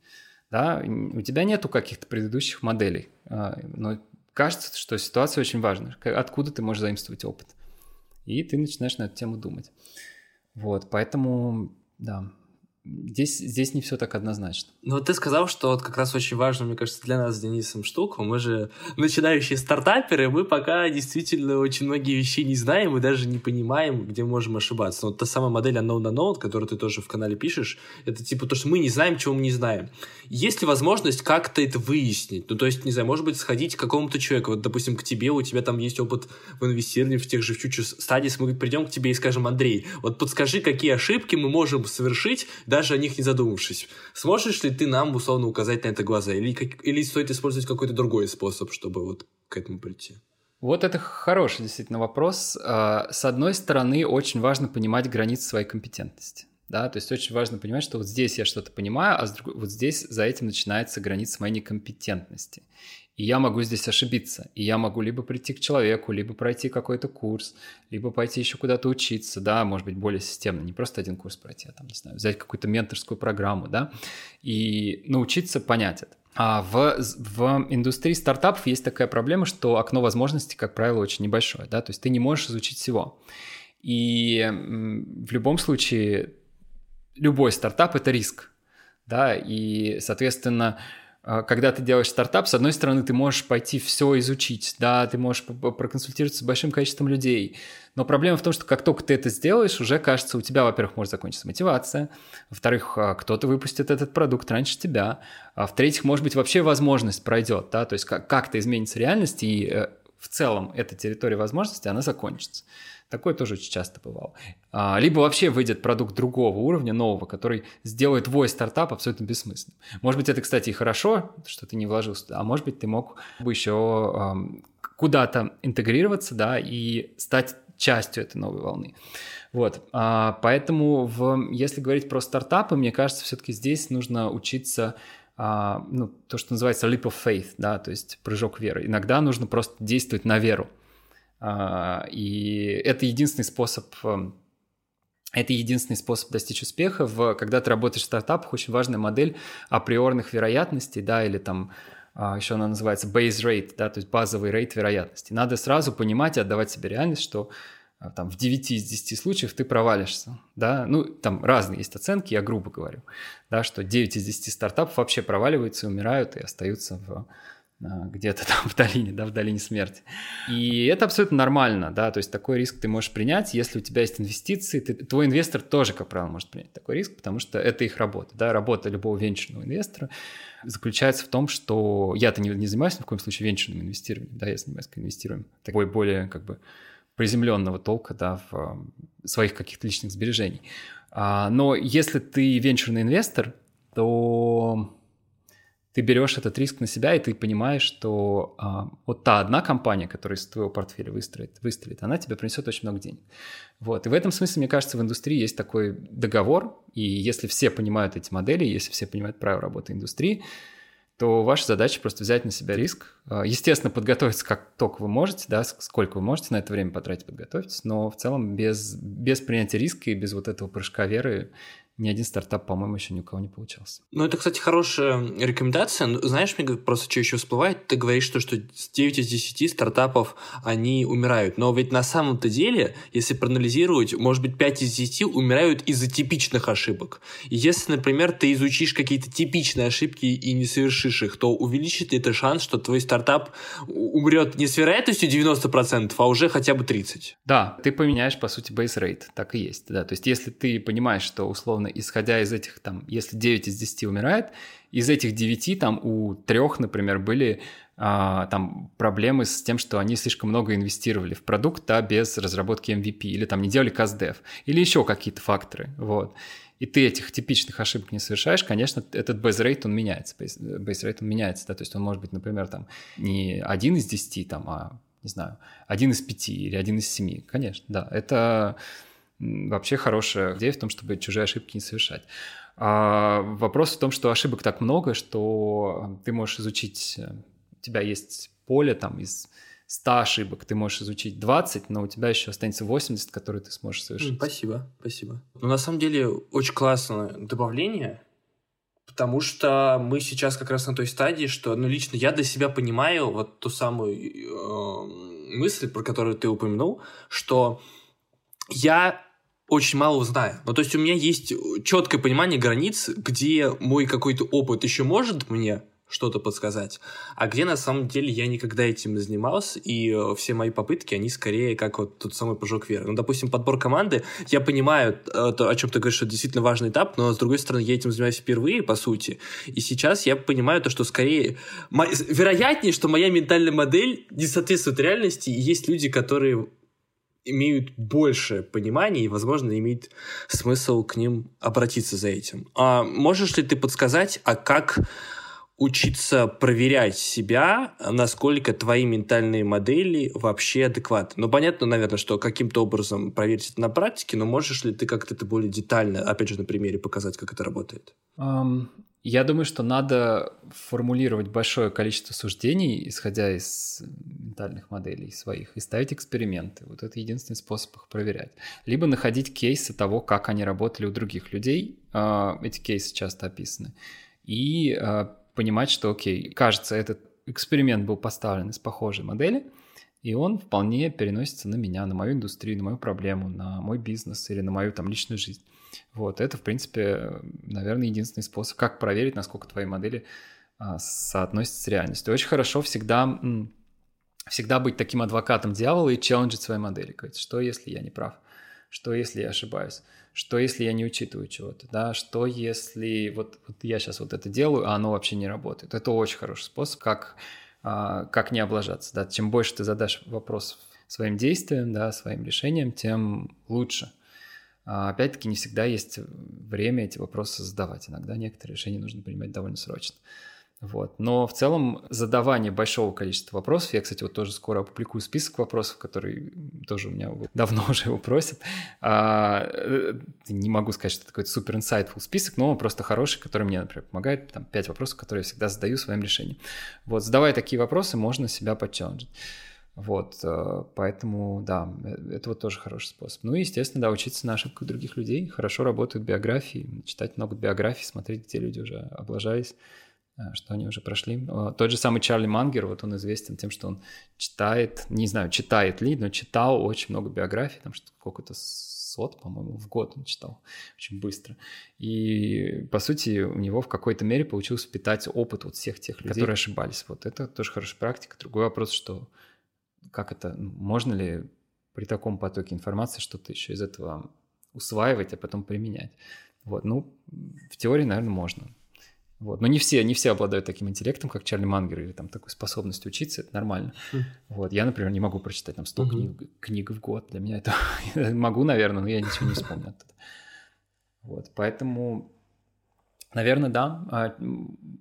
Да, у тебя нету каких-то предыдущих моделей, а, но кажется, что ситуация очень важна. Откуда ты можешь заимствовать опыт? И ты начинаешь на эту тему думать. Вот, поэтому, да, здесь, здесь не все так однозначно. Ну, ты сказал, что вот как раз очень важно, мне кажется, для нас с Денисом штуку. Мы же начинающие стартаперы, мы пока действительно очень многие вещи не знаем и даже не понимаем, где можем ошибаться. Но вот та самая модель unknown unknown, которую ты тоже в канале пишешь, это типа то, что мы не знаем, чего мы не знаем. Есть ли возможность как-то это выяснить? Ну, то есть, не знаю, может быть, сходить к какому-то человеку, вот, допустим, к тебе, у тебя там есть опыт в инвестировании в тех же future studies, мы придем к тебе и скажем, Андрей, вот подскажи, какие ошибки мы можем совершить, даже о них не задумавшись. Сможешь ли ты нам условно указать на это глаза? Или, как, или стоит использовать какой-то другой способ, чтобы вот к этому прийти? Вот это хороший действительно вопрос. А, с одной стороны, очень важно понимать границы своей компетентности. Да, то есть очень важно понимать, что вот здесь я что-то понимаю, а вот здесь за этим начинается граница моей некомпетентности. И я могу здесь ошибиться. И я могу либо прийти к человеку, либо пройти какой-то курс, либо пойти еще куда-то учиться, да, может быть, более системно. Не просто один курс пройти, а там, не знаю, взять какую-то менторскую программу, да, и научиться понять это. А в, в индустрии стартапов есть такая проблема, что окно возможностей, как правило, очень небольшое, да, то есть ты не можешь изучить всего. И в любом случае любой стартап – это риск, да, и, соответственно, когда ты делаешь стартап, с одной стороны, ты можешь пойти все изучить, да, ты можешь проконсультироваться с большим количеством людей, но проблема в том, что как только ты это сделаешь, уже кажется, у тебя, во-первых, может закончиться мотивация, во-вторых, а, кто-то выпустит этот продукт раньше тебя, а в-третьих, может быть, вообще возможность пройдет, да, то есть как-то изменится реальность, и э, в целом эта территория возможностей, она закончится. Такое тоже очень часто бывало. А, либо вообще выйдет продукт другого уровня, нового, который сделает твой стартап абсолютно бессмысленным. Может быть, это, кстати, и хорошо, что ты не вложился, а может быть, ты мог бы еще куда-то интегрироваться, да, и стать частью этой новой волны. Вот, а, поэтому в, если говорить про стартапы, мне кажется, все-таки здесь нужно учиться а, ну, то, что называется leap of faith, да, то есть прыжок веры. Иногда нужно просто действовать на веру. А, и это единственный способ эм, это единственный способ достичь успеха. В, когда ты работаешь в стартапах, очень важная модель априорных вероятностей, да, или там а, еще она называется base rate, да, то есть базовый рейт вероятности. Надо сразу понимать и отдавать себе реальность, что там в 9 из 10 случаев ты провалишься, да, ну, там разные есть оценки, я грубо говорю, да, что 9 из 10 стартапов вообще проваливаются, умирают и остаются в а, где-то там в долине, да, в долине смерти. И это абсолютно нормально, да, то есть такой риск ты можешь принять, если у тебя есть инвестиции, ты, твой инвестор тоже, как правило, может принять такой риск, потому что это их работа, да, работа любого венчурного инвестора заключается в том, что я-то не, не занимаюсь ни в коем случае венчурным инвестированием, да, я занимаюсь инвестированием такой более как бы приземленного толка, да, в своих каких-то личных сбережений. А, но если ты венчурный инвестор, то ты берешь этот риск на себя, и ты понимаешь, что а, вот та одна компания, которая из твоего портфеля выстрелит, выстрелит, она тебе принесет очень много денег. Вот. И в этом смысле, мне кажется, в индустрии есть такой договор, и если все понимают эти модели, если все понимают правила работы индустрии, то ваша задача просто взять на себя риск. А, естественно, подготовиться как только вы можете, да, сколько вы можете на это время потратить, подготовьтесь, но в целом без, без принятия риска и без вот этого прыжка веры ни один стартап, по-моему, еще ни у кого не получался. Ну, это, кстати, хорошая рекомендация. Ну, знаешь, мне просто что еще всплывает? Ты говоришь, что, что 9 из 10 стартапов, они умирают. Но ведь на самом-то деле, если проанализировать, может быть, 5 из 10 умирают из-за типичных ошибок. И если, например, ты изучишь какие-то типичные ошибки и не совершишь их, то увеличит ли это шанс, что твой стартап умрет не с вероятностью 90%, а уже хотя бы 30%? Да, ты поменяешь, по сути, rate. Так и есть. Да. То есть, если ты понимаешь, что условно условно, исходя из этих, там, если 9 из 10 умирает, из этих 9 там у трех, например, были а, там проблемы с тем, что они слишком много инвестировали в продукт, да, без разработки MVP, или там не делали CastDev, или еще какие-то факторы, вот. И ты этих типичных ошибок не совершаешь, конечно, этот rate, он меняется, rate, он меняется, да, то есть он может быть, например, там не один из 10, там, а, не знаю, один из пяти или один из семи, конечно, да, это вообще хорошая идея в том, чтобы чужие ошибки не совершать. А вопрос в том, что ошибок так много, что ты можешь изучить, э, у тебя есть поле там из 100 ошибок, ты можешь изучить 20, но у тебя еще останется 80, которые ты сможешь совершить. Спасибо, спасибо. Ну, на самом деле, очень классное добавление, потому что мы сейчас как раз на той стадии, что, ну, лично я для себя понимаю вот ту самую э, мысль, про которую ты упомянул, что я очень мало знаю. Ну, то есть у меня есть четкое понимание границ, где мой какой-то опыт еще может мне что-то подсказать, а где на самом деле я никогда этим не занимался, и э, все мои попытки, они скорее как вот тот самый прыжок веры. Ну, допустим, подбор команды, я понимаю, э, то, о чем ты говоришь, что это действительно важный этап, но, с другой стороны, я этим занимаюсь впервые, по сути, и сейчас я понимаю то, что скорее... Вероятнее, что моя ментальная модель не соответствует реальности, и есть люди, которые имеют больше понимания и, возможно, имеет смысл к ним обратиться за этим. А можешь ли ты подсказать, а как учиться проверять себя, насколько твои ментальные модели вообще адекватны. Ну, понятно, наверное, что каким-то образом проверить это на практике, но можешь ли ты как-то это более детально, опять же, на примере показать, как это работает? Um, я думаю, что надо формулировать большое количество суждений, исходя из ментальных моделей своих, и ставить эксперименты. Вот это единственный способ их проверять. Либо находить кейсы того, как они работали у других людей. А, эти кейсы часто описаны. И а, понимать, что, окей, кажется, этот эксперимент был поставлен из похожей модели, и он вполне переносится на меня, на мою индустрию, на мою проблему, на мой бизнес или на мою там личную жизнь. Вот, это, в принципе, наверное, единственный способ, как проверить, насколько твои модели а, соотносятся с реальностью. Очень хорошо всегда, всегда быть таким адвокатом дьявола и челленджить свои модели. Говорить, что если я не прав? Что если я ошибаюсь? Что если я не учитываю чего-то? Да? Что если вот, вот я сейчас вот это делаю, а оно вообще не работает? Это очень хороший способ, как, а, как не облажаться. Да? Чем больше ты задашь вопросов своим действиям, да, своим решениям, тем лучше. А, опять-таки, не всегда есть время эти вопросы задавать. Иногда некоторые решения нужно принимать довольно срочно. Вот. Но в целом задавание большого количества вопросов, я, кстати, вот тоже скоро опубликую список вопросов, который тоже у меня давно уже его просят. А, э, не могу сказать, что это какой-то супер insightful список, но он просто хороший, который мне, например, помогает. Там пять вопросов, которые я всегда задаю своим решением. Вот, задавая такие вопросы, можно себя подчелленджить. Вот, э, поэтому, да, э, это вот тоже хороший способ. Ну и, естественно, да, учиться на ошибках других людей. Хорошо работают биографии, читать много биографий, смотреть, где люди уже облажались, э, что они уже прошли. Тот же самый Чарли Мангер, вот он известен тем, что он читает, не знаю, читает ли, но читал очень много биографий, там что сколько-то сот, по-моему, в год он читал очень быстро. И, по сути, у него в какой-то мере получилось впитать опыт вот всех тех людей, которые ошибались. Вот это тоже хорошая практика. Другой вопрос, что как это, можно ли при таком потоке информации что-то еще из этого усваивать, а потом применять. Вот, ну, в теории, наверное, можно. Вот. Но не все, не все обладают таким интеллектом, как Чарли Мангер, или там такой способностью учиться, это нормально. Mm. Вот. Я, например, не могу прочитать там 100 mm-hmm. книг, книг в год. Для меня это... могу, наверное, но я ничего не вспомню оттуда. Вот. Поэтому, наверное, да, а,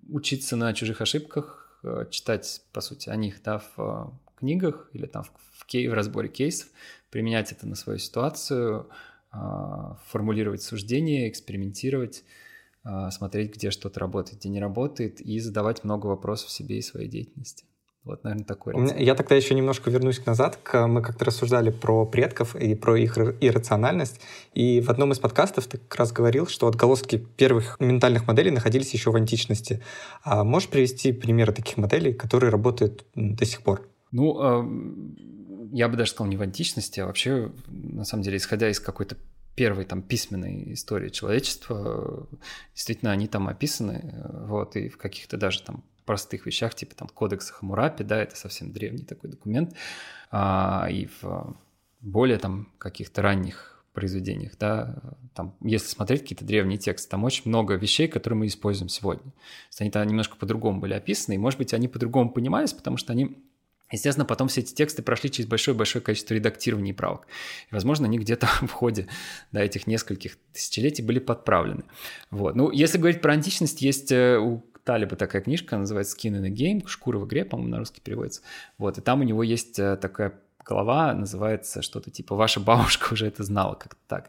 учиться на чужих ошибках, э, читать, по сути, о них, да, в книгах или там в, кей, в разборе кейсов, применять это на свою ситуацию, а, формулировать суждения, экспериментировать, а, смотреть, где что-то работает, где не работает, и задавать много вопросов себе и своей деятельности. Вот, наверное, такой рецепт. Я тогда еще немножко вернусь назад. Мы как-то рассуждали про предков и про их иррациональность. И в одном из подкастов ты как раз говорил, что отголоски первых ментальных моделей находились еще в античности. А можешь привести примеры таких моделей, которые работают до сих пор? Ну, я бы даже сказал не в античности, а вообще, на самом деле, исходя из какой-то первой там письменной истории человечества, действительно, они там описаны, вот, и в каких-то даже там простых вещах, типа там кодекса Хамурапи, да, это совсем древний такой документ, а, и в более там каких-то ранних произведениях, да, там, если смотреть какие-то древние тексты, там очень много вещей, которые мы используем сегодня. Они там немножко по-другому были описаны, и, может быть, они по-другому понимались, потому что они Естественно, потом все эти тексты прошли через большое-большое количество редактирований и правок. И, возможно, они где-то в ходе да, этих нескольких тысячелетий были подправлены. Вот. Ну, если говорить про античность, есть э, у Талиба такая книжка, называется «Skin in a Game», «Шкура в игре», по-моему, на русский переводится. Вот, и там у него есть э, такая глава, называется что-то типа «Ваша бабушка уже это знала», как-то так.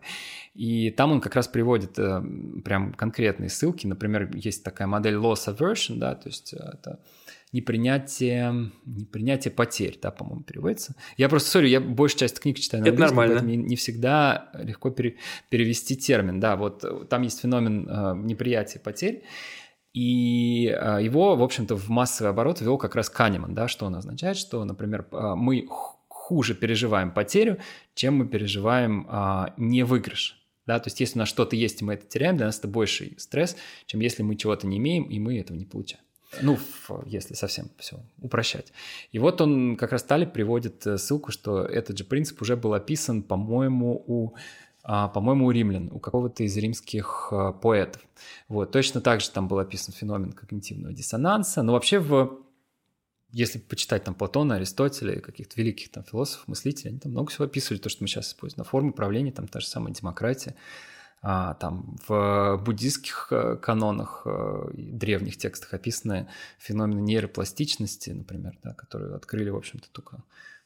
И там он как раз приводит э, прям конкретные ссылки. Например, есть такая модель loss aversion, да, то есть это непринятие, непринятие потерь, да, по-моему, переводится. Я просто, сори, я большую часть книг читаю на английском, нормально. не, всегда легко пере, перевести термин. Да, вот там есть феномен э, неприятия потерь, и э, его, в общем-то, в массовый оборот ввел как раз Канеман, да, что он означает, что, например, э, мы хуже переживаем потерю, чем мы переживаем э, не выигрыш. Да, то есть если у нас что-то есть, и мы это теряем, для нас это больший стресс, чем если мы чего-то не имеем, и мы этого не получаем. Ну, если совсем все упрощать. И вот он, как раз Талиб приводит э, ссылку, что этот же принцип уже был описан, по-моему, у а, по-моему, у римлян, у какого-то из римских а, поэтов. Вот, точно так же там был описан феномен когнитивного диссонанса. Но вообще, в, если почитать там Платона, Аристотеля и каких-то великих там философов, мыслителей, они там много всего описывали, то, что мы сейчас используем. На формы правления, там та же самая демократия, там в буддийских э, канонах, э, древних текстах описаны феномены нейропластичности, например, да, которые открыли, в общем-то, только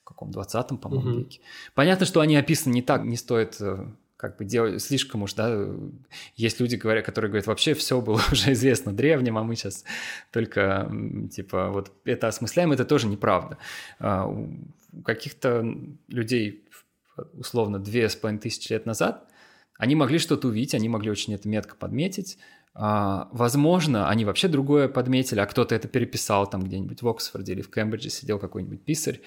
в каком 20-м, по-моему, угу. веке. Понятно, что они описаны не так, не стоит э, как бы делать слишком уж, да, есть люди, говорят, которые говорят, вообще все было уже известно древним, а мы сейчас только, типа, вот это осмысляем, это тоже неправда. А, у каких-то людей, условно, две с половиной тысячи лет назад, они могли что-то увидеть, они могли очень это метко подметить, а, возможно, они вообще другое подметили, а кто-то это переписал там где-нибудь в Оксфорде или в Кембридже сидел какой-нибудь писарь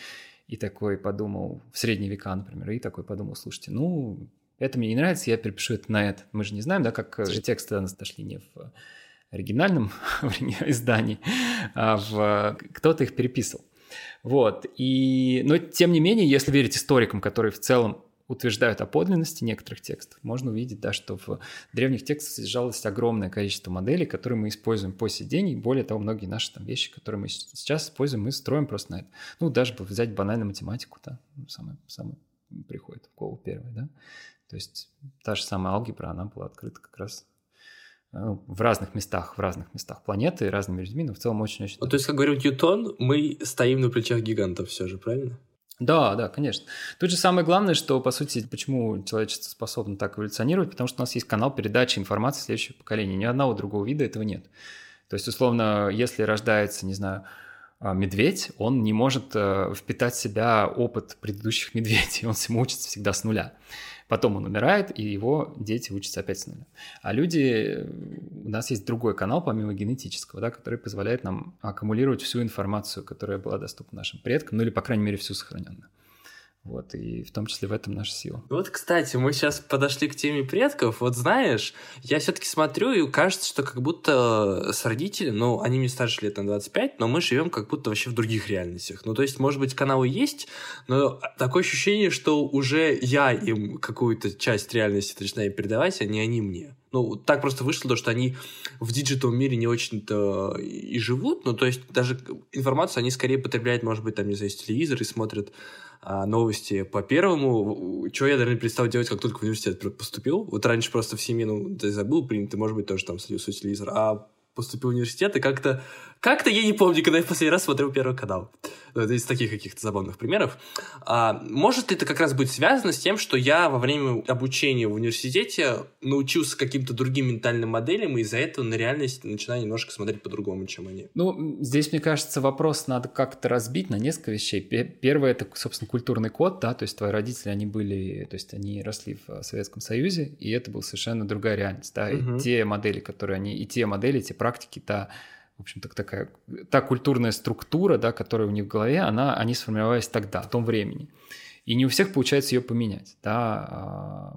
и такой подумал, в средние века, например, и такой подумал, слушайте, ну, это мне не нравится, я перепишу это на это. Мы же не знаем, да, как же тексты нас дошли не в оригинальном издании, а в... кто-то их переписывал. Вот. И... Но тем не менее, если верить историкам, которые в целом утверждают о подлинности некоторых текстов, можно увидеть, да, что в древних текстах содержалось огромное количество моделей, которые мы используем по сей день, и более того, многие наши там вещи, которые мы сейчас используем, мы строим просто на это. Ну, даже взять банальную математику, да, самое, самое приходит в голову первое, да. То есть та же самая алгебра, она была открыта как раз ну, в разных местах, в разных местах планеты, разными людьми, но в целом очень-очень... Ну, то есть, как говорил Ньютон, мы стоим на плечах гигантов все же, правильно? Да, да, конечно. Тут же самое главное, что, по сути, почему человечество способно так эволюционировать, потому что у нас есть канал передачи информации следующего поколения. Ни одного другого вида этого нет. То есть, условно, если рождается, не знаю, а, медведь, он не может э, впитать в себя опыт предыдущих медведей, он всему учится всегда с нуля. Потом он умирает, и его дети учатся опять с нуля. А люди... У нас есть другой канал, помимо генетического, да, который позволяет нам аккумулировать всю информацию, которая была доступна нашим предкам, ну или, по крайней мере, всю сохраненную. Вот, и в том числе в этом наша сила. Вот, кстати, мы сейчас подошли к теме предков. Вот знаешь, я все-таки смотрю, и кажется, что как будто с родителями, ну, они мне старше лет на 25, но мы живем как будто вообще в других реальностях. Ну, то есть, может быть, каналы есть, но такое ощущение, что уже я им какую-то часть реальности начинаю передавать, а не они мне. Ну, так просто вышло, то, что они в digital мире не очень-то и живут. Ну, то есть, даже информацию они скорее потребляют, может быть, там, не знаю, телевизор и смотрят а, новости по первому. Что я, наверное, перестал делать, как только в университет поступил. Вот раньше просто в семье, ну, это было принято, может быть, тоже там следил телевизор. А поступил в университет, и как-то как-то я не помню, когда я в последний раз смотрел Первый канал. Ну, это из таких каких-то забавных примеров. А, может это как раз быть связано с тем, что я во время обучения в университете научился каким-то другим ментальным моделям, и из-за этого на реальность начинаю немножко смотреть по-другому, чем они? Ну, здесь, мне кажется, вопрос надо как-то разбить на несколько вещей. Первое — это, собственно, культурный код, да, то есть твои родители, они были, то есть они росли в Советском Союзе, и это была совершенно другая реальность, да, угу. и те модели, которые они, и те модели, те практики, та общем-то, такая, та культурная структура, да, которая у них в голове, она, они сформировались тогда, в том времени. И не у всех получается ее поменять. Да. А,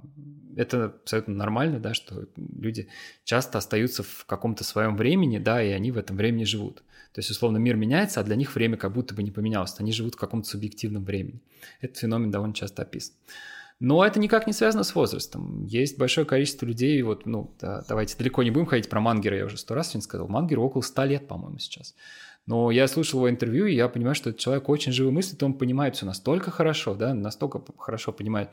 это абсолютно нормально, да, что люди часто остаются в каком-то своем времени, да, и они в этом времени живут. То есть, условно, мир меняется, а для них время как будто бы не поменялось. Они живут в каком-то субъективном времени. Этот феномен довольно часто описан. Но это никак не связано с возрастом. Есть большое количество людей, вот, ну, да, давайте далеко не будем ходить про Мангера, я уже сто раз сегодня сказал. Мангеру около ста лет, по-моему, сейчас. Но я слушал его интервью, и я понимаю, что этот человек очень живо мыслит, он понимает все настолько хорошо, да, настолько хорошо понимает,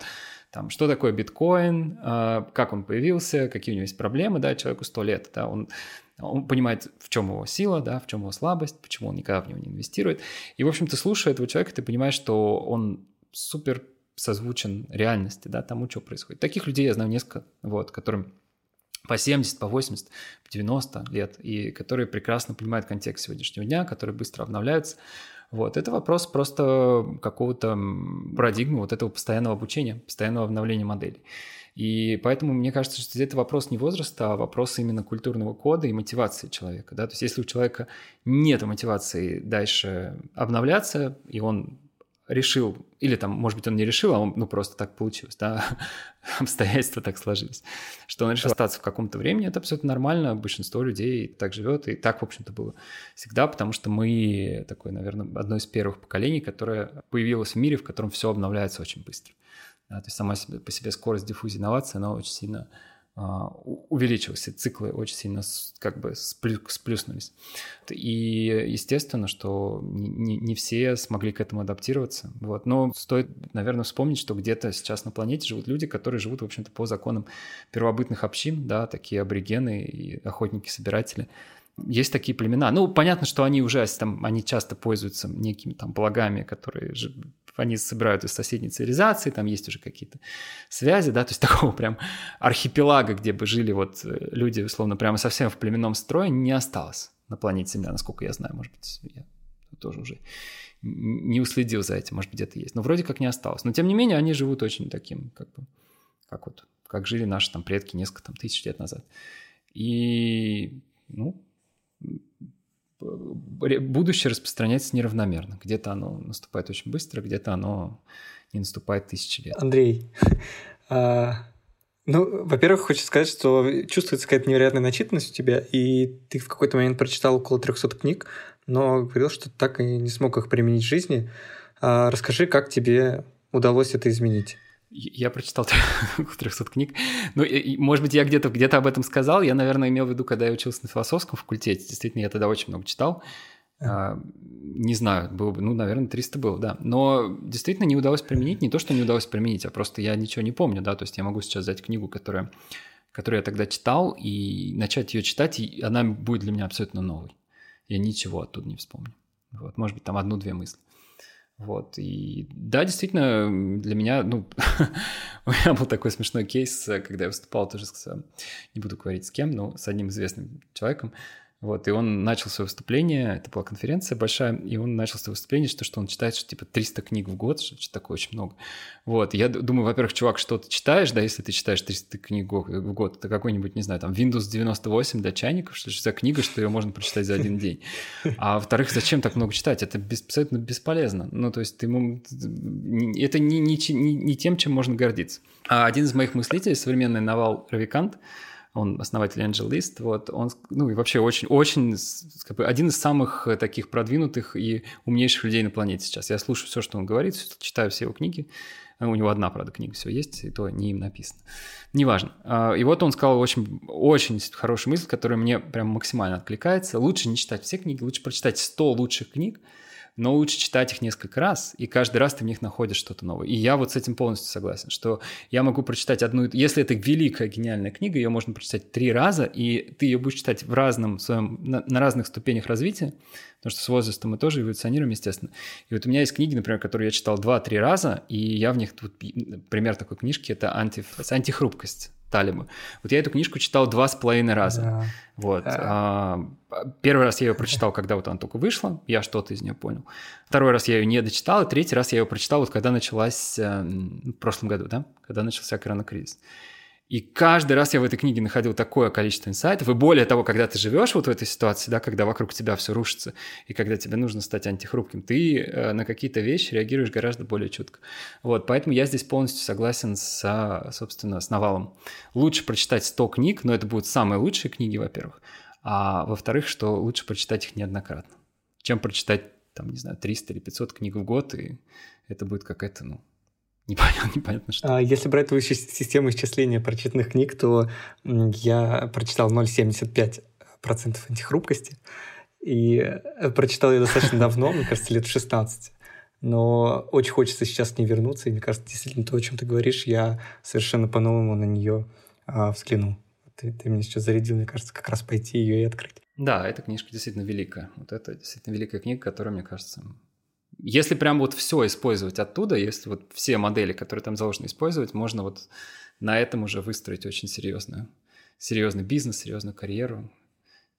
там, что такое биткоин, а, как он появился, какие у него есть проблемы, да, человеку сто лет, да, он он понимает, в чем его сила, да, в чем его слабость, почему он никогда в него не инвестирует. И, в общем-то, слушая этого человека, ты понимаешь, что он супер созвучен реальности, да, тому, что происходит. Таких людей я знаю несколько, вот, которым по 70, по 80, по 90 лет, и которые прекрасно понимают контекст сегодняшнего дня, которые быстро обновляются. Вот, это вопрос просто какого-то парадигмы вот этого постоянного обучения, постоянного обновления моделей. И поэтому мне кажется, что это вопрос не возраста, а вопрос именно культурного кода и мотивации человека. Да? То есть если у человека нет мотивации дальше обновляться, и он решил, или там, может быть, он не решил, а он, ну, просто так получилось, да, обстоятельства так сложились, что он решил остаться в каком-то времени, это абсолютно нормально, большинство людей так живет, и так, в общем-то, было всегда, потому что мы такое, наверное, одно из первых поколений, которое появилось в мире, в котором все обновляется очень быстро. Да, то есть сама себе, по себе скорость диффузии инноваций, она очень сильно увеличилось, и циклы очень сильно как бы сплюснулись. И естественно, что не, не все смогли к этому адаптироваться. Вот. Но стоит, наверное, вспомнить, что где-то сейчас на планете живут люди, которые живут, в общем-то, по законам первобытных общин, да, такие аборигены и охотники-собиратели. Есть такие племена. Ну, понятно, что они уже там, они часто пользуются некими там благами, которые они собирают из соседней цивилизации, там есть уже какие-то связи, да, то есть такого прям архипелага, где бы жили вот э, люди, условно, прямо совсем в племенном строе, не осталось на планете Земля, насколько я знаю, может быть, я тоже уже не уследил за этим, может где-то есть, но вроде как не осталось. Но, тем не менее, они живут очень таким, как бы, как вот, как жили наши там предки несколько там тысяч лет назад. И, ну, будущее распространяется неравномерно. Где-то оно наступает очень быстро, где-то оно не наступает тысячи лет. Андрей, а, ну, во-первых, хочется сказать, что чувствуется какая-то невероятная начитанность у тебя, и ты в какой-то момент прочитал около 300 книг, но говорил, что так и не смог их применить в жизни. А, расскажи, как тебе удалось это изменить? Я прочитал 300 книг. Ну, и, может быть, я где-то где об этом сказал. Я, наверное, имел в виду, когда я учился на философском факультете. Действительно, я тогда очень много читал. А, не знаю, было бы, ну, наверное, 300 было, да. Но действительно не удалось применить. Не то, что не удалось применить, а просто я ничего не помню, да. То есть я могу сейчас взять книгу, которая, которую я тогда читал, и начать ее читать, и она будет для меня абсолютно новой. Я ничего оттуда не вспомню. Вот, может быть, там одну-две мысли. Вот, и да, действительно, для меня, ну, у меня был такой смешной кейс, когда я выступал тоже с, не буду говорить с кем, но с одним известным человеком, вот, и он начал свое выступление, это была конференция большая, и он начал свое выступление, что, что он читает, что типа 300 книг в год, что то такое очень много. Вот, я думаю, во-первых, чувак, что ты читаешь, да, если ты читаешь 300 книг в год, это какой-нибудь, не знаю, там, Windows 98 для чайников, что за книга, что ее можно прочитать за один день. А во-вторых, зачем так много читать? Это абсолютно бесполезно. Ну, то есть ты. Это не, не, не, не тем, чем можно гордиться. А один из моих мыслителей, современный Навал Равикант, он основатель Angel List, вот, он, ну, и вообще очень, очень, как бы, один из самых э, таких продвинутых и умнейших людей на планете сейчас. Я слушаю все, что он говорит, читаю все его книги, э, у него одна, правда, книга все есть, и то не им написано. Неважно. А, и вот он сказал очень, очень хорошую мысль, которая мне прям максимально откликается. Лучше не читать все книги, лучше прочитать 100 лучших книг, но лучше читать их несколько раз, и каждый раз ты в них находишь что-то новое. И я вот с этим полностью согласен, что я могу прочитать одну... Если это великая, гениальная книга, ее можно прочитать три раза, и ты ее будешь читать в разном своем... на, на разных ступенях развития, потому что с возрастом мы тоже эволюционируем, естественно. И вот у меня есть книги, например, которые я читал два-три раза, и я в них... Вот, пример такой книжки — это анти, антихрупкость Талиба. Вот я эту книжку читал два с половиной раза. Да. Вот. Да. А, первый раз я ее прочитал, когда вот она только вышла, я что-то из нее понял. Второй раз я ее не дочитал, и третий раз я ее прочитал, вот когда началась, э, в прошлом году, да, когда начался коронакризис. кризис. И каждый раз я в этой книге находил такое количество инсайтов. И более того, когда ты живешь вот в этой ситуации, да, когда вокруг тебя все рушится, и когда тебе нужно стать антихрупким, ты э, на какие-то вещи реагируешь гораздо более чутко. Вот, поэтому я здесь полностью согласен с, собственно, с Навалом. Лучше прочитать 100 книг, но это будут самые лучшие книги, во-первых. А во-вторых, что лучше прочитать их неоднократно, чем прочитать, там, не знаю, 300 или 500 книг в год, и это будет какая-то, ну, Непонятно, непонятно что. А если брать твою систему исчисления прочитанных книг, то я прочитал 0,75% антихрупкости. И э, прочитал я достаточно давно, мне кажется, лет 16. Но очень хочется сейчас к ней вернуться. И мне кажется, действительно, то, о чем ты говоришь, я совершенно по-новому на нее а, взглянул. Ты, ты меня сейчас зарядил, мне кажется, как раз пойти ее и открыть. Да, эта книжка действительно великая. Вот это действительно великая книга, которая, мне кажется, если прям вот все использовать оттуда, если вот все модели, которые там заложены использовать, можно вот на этом уже выстроить очень серьезную, серьезный бизнес, серьезную карьеру,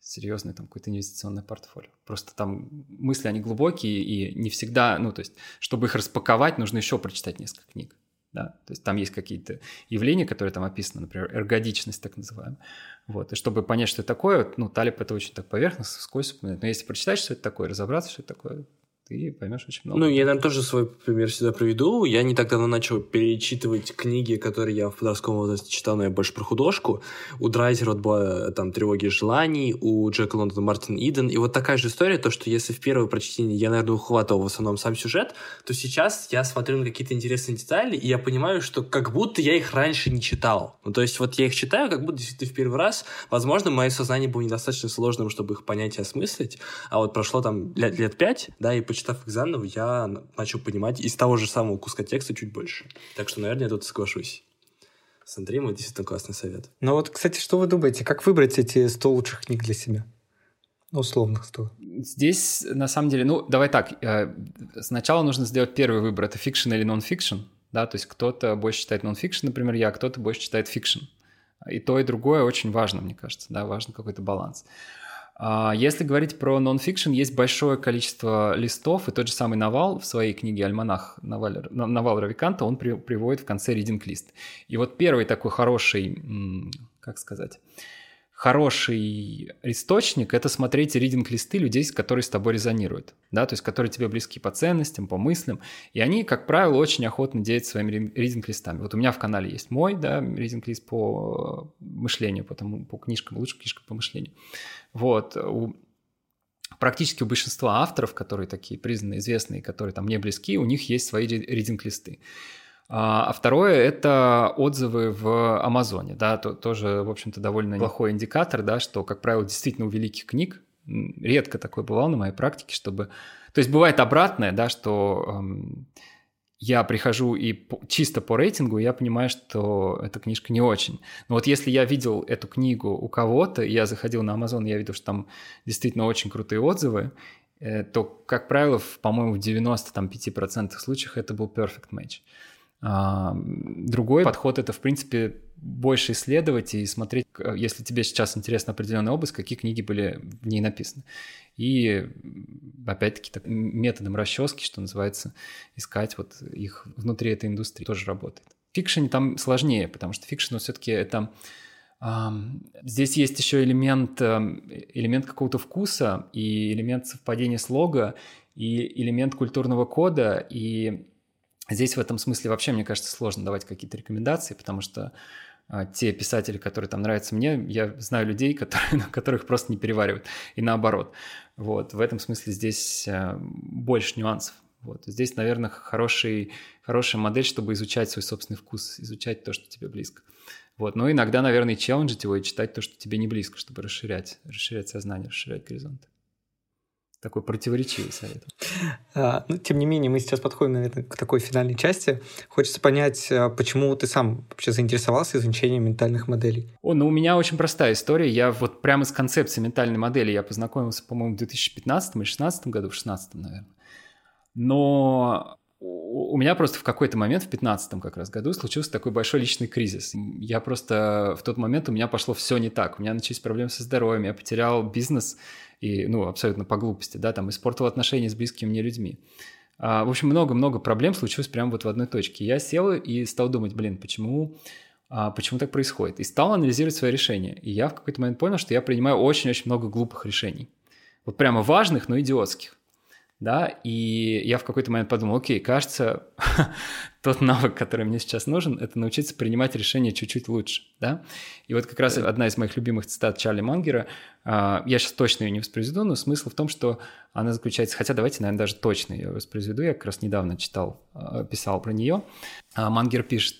серьезный там какой-то инвестиционный портфолио. Просто там мысли, они глубокие, и не всегда, ну, то есть, чтобы их распаковать, нужно еще прочитать несколько книг. Да? То есть там есть какие-то явления, которые там описаны, например, эргодичность так называемая. Вот. И чтобы понять, что это такое, ну, Талиб это очень так поверхностно, сквозь Но если прочитать, что это такое, разобраться, что это такое, ты поймешь очень много. Ну, я, наверное, тоже свой пример сюда приведу. Я не так давно начал перечитывать книги, которые я в подростковом возрасте читал, но я больше про художку. У Драйзера вот была там «Тревоги желаний», у Джека Лондона Мартин Иден. И вот такая же история, то, что если в первое прочтение я, наверное, ухватывал в основном сам сюжет, то сейчас я смотрю на какие-то интересные детали, и я понимаю, что как будто я их раньше не читал. Ну, то есть вот я их читаю, как будто действительно в первый раз. Возможно, мое сознание было недостаточно сложным, чтобы их понять и осмыслить. А вот прошло там лет, лет пять, да, и почитав их заново, я начал понимать из того же самого куска текста чуть больше. Так что, наверное, я тут соглашусь. С Андреем это действительно классный совет. Ну вот, кстати, что вы думаете, как выбрать эти 100 лучших книг для себя? Ну, условных 100. Здесь, на самом деле, ну, давай так. Э, сначала нужно сделать первый выбор. Это fiction или нон-фикшн. Да, то есть кто-то больше читает нон-фикшн, например, я, а кто-то больше читает fiction. И то, и другое очень важно, мне кажется, да, важен какой-то баланс. Если говорить про нон-фикшн, есть большое количество листов, и тот же самый Навал в своей книге «Альманах» Навал, Навал Равиканта, он при, приводит в конце reading list. И вот первый такой хороший, как сказать, хороший источник – это смотреть ридинг-листы людей, которые с тобой резонируют, да, то есть которые тебе близки по ценностям, по мыслям, и они, как правило, очень охотно делятся своими ридинг-листами. Вот у меня в канале есть мой, да, ридинг-лист по мышлению, по, тому, по книжкам, лучше книжка по мышлению. Вот, у практически у большинства авторов, которые такие признанные, известные, которые там мне близки, у них есть свои ридинг-листы. А, а второе – это отзывы в Амазоне, да, то, тоже, в общем-то, довольно неплохой индикатор, да, что, как правило, действительно у великих книг, редко такое бывало на моей практике, чтобы... То есть бывает обратное, да, что эм, я прихожу и чисто по рейтингу, я понимаю, что эта книжка не очень. Но вот если я видел эту книгу у кого-то, я заходил на Amazon, я видел, что там действительно очень крутые отзывы, э, то, как правило, по-моему, в 95% случаев это был perfect match. А, другой подход это, в принципе, больше исследовать и смотреть, если тебе сейчас интересна определенная область, какие книги были в ней написаны. И опять-таки так, методом расчески, что называется, искать вот их внутри этой индустрии тоже работает. В fiction е там сложнее, потому что fiction все-таки это Здесь есть еще элемент, элемент какого-то вкуса и элемент совпадения слога и элемент культурного кода, и Здесь в этом смысле вообще, мне кажется, сложно давать какие-то рекомендации, потому что а, те писатели, которые там нравятся мне, я знаю людей, которые, которых просто не переваривают, и наоборот. Вот, в этом смысле здесь а, больше нюансов. Вот. Здесь, наверное, хороший, хорошая модель, чтобы изучать свой собственный вкус, изучать то, что тебе близко. Вот. Но иногда, наверное, челленджить его и читать то, что тебе не близко, чтобы расширять, расширять сознание, расширять горизонты такой противоречивый совет. А, ну, тем не менее, мы сейчас подходим, наверное, к такой финальной части. Хочется понять, а, почему ты сам вообще заинтересовался изучением ментальных моделей? О, ну у меня очень простая история. Я вот прямо с концепцией ментальной модели я познакомился, по-моему, в 2015 или 2016 году, в 2016, наверное. Но у меня просто в какой-то момент, в 15 как раз году, случился такой большой личный кризис. Я просто в тот момент у меня пошло все не так. У меня начались проблемы со здоровьем, я потерял бизнес, и, ну, абсолютно по глупости, да, там, испортил отношения с близкими мне людьми. А, в общем, много-много проблем случилось прямо вот в одной точке. Я сел и стал думать, блин, почему, а, почему так происходит? И стал анализировать свои решения. И я в какой-то момент понял, что я принимаю очень-очень много глупых решений. Вот прямо важных, но идиотских да, и я в какой-то момент подумал, окей, кажется, тот навык, который мне сейчас нужен, это научиться принимать решения чуть-чуть лучше, да, и вот как раз одна из моих любимых цитат Чарли Мангера, а, я сейчас точно ее не воспроизведу, но смысл в том, что она заключается, хотя давайте, наверное, даже точно ее воспроизведу, я как раз недавно читал, а, писал про нее, а, Мангер пишет,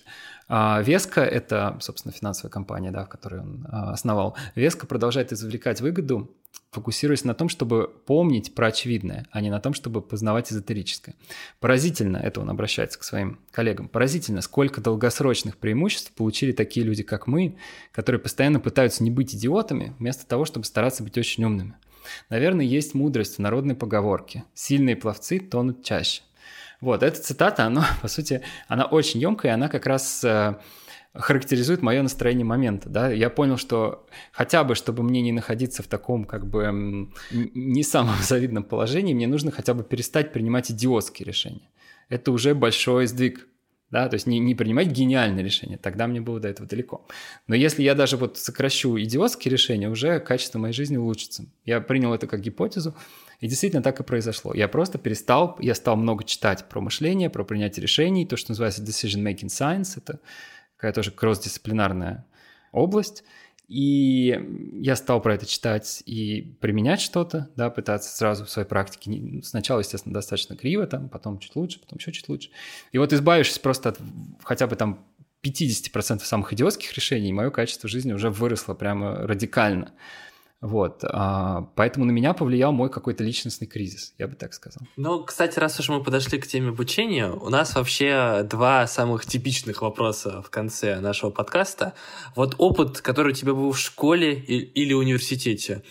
Веска – это, собственно, финансовая компания, да, в которой он основал. Веска продолжает извлекать выгоду фокусируясь на том, чтобы помнить про очевидное, а не на том, чтобы познавать эзотерическое. Поразительно, это он обращается к своим коллегам, поразительно, сколько долгосрочных преимуществ получили такие люди, как мы, которые постоянно пытаются не быть идиотами, вместо того, чтобы стараться быть очень умными. Наверное, есть мудрость в народной поговорке «сильные пловцы тонут чаще». Вот, эта цитата, она, по сути, она очень емкая, она как раз э, характеризует мое настроение момента, да, я понял, что хотя бы, чтобы мне не находиться в таком, как бы, не самом завидном положении, мне нужно хотя бы перестать принимать идиотские решения. Это уже большой сдвиг, да, то есть не, не принимать гениальные решения, тогда мне было до этого далеко. Но если я даже вот сокращу идиотские решения, уже качество моей жизни улучшится. Я принял это как гипотезу, и действительно так и произошло. Я просто перестал, я стал много читать про мышление, про принятие решений, то, что называется decision-making science, это какая тоже кросс-дисциплинарная область. И я стал про это читать и применять что-то, да, пытаться сразу в своей практике. Сначала, естественно, достаточно криво, там, потом чуть лучше, потом еще чуть лучше. И вот избавившись просто от хотя бы там 50% самых идиотских решений, мое качество жизни уже выросло прямо радикально. Вот, а, поэтому на меня повлиял мой какой-то личностный кризис, я бы так сказал. Ну, кстати, раз уж мы подошли к теме обучения, у нас вообще два самых типичных вопроса в конце нашего подкаста. Вот опыт, который у тебя был в школе или университете,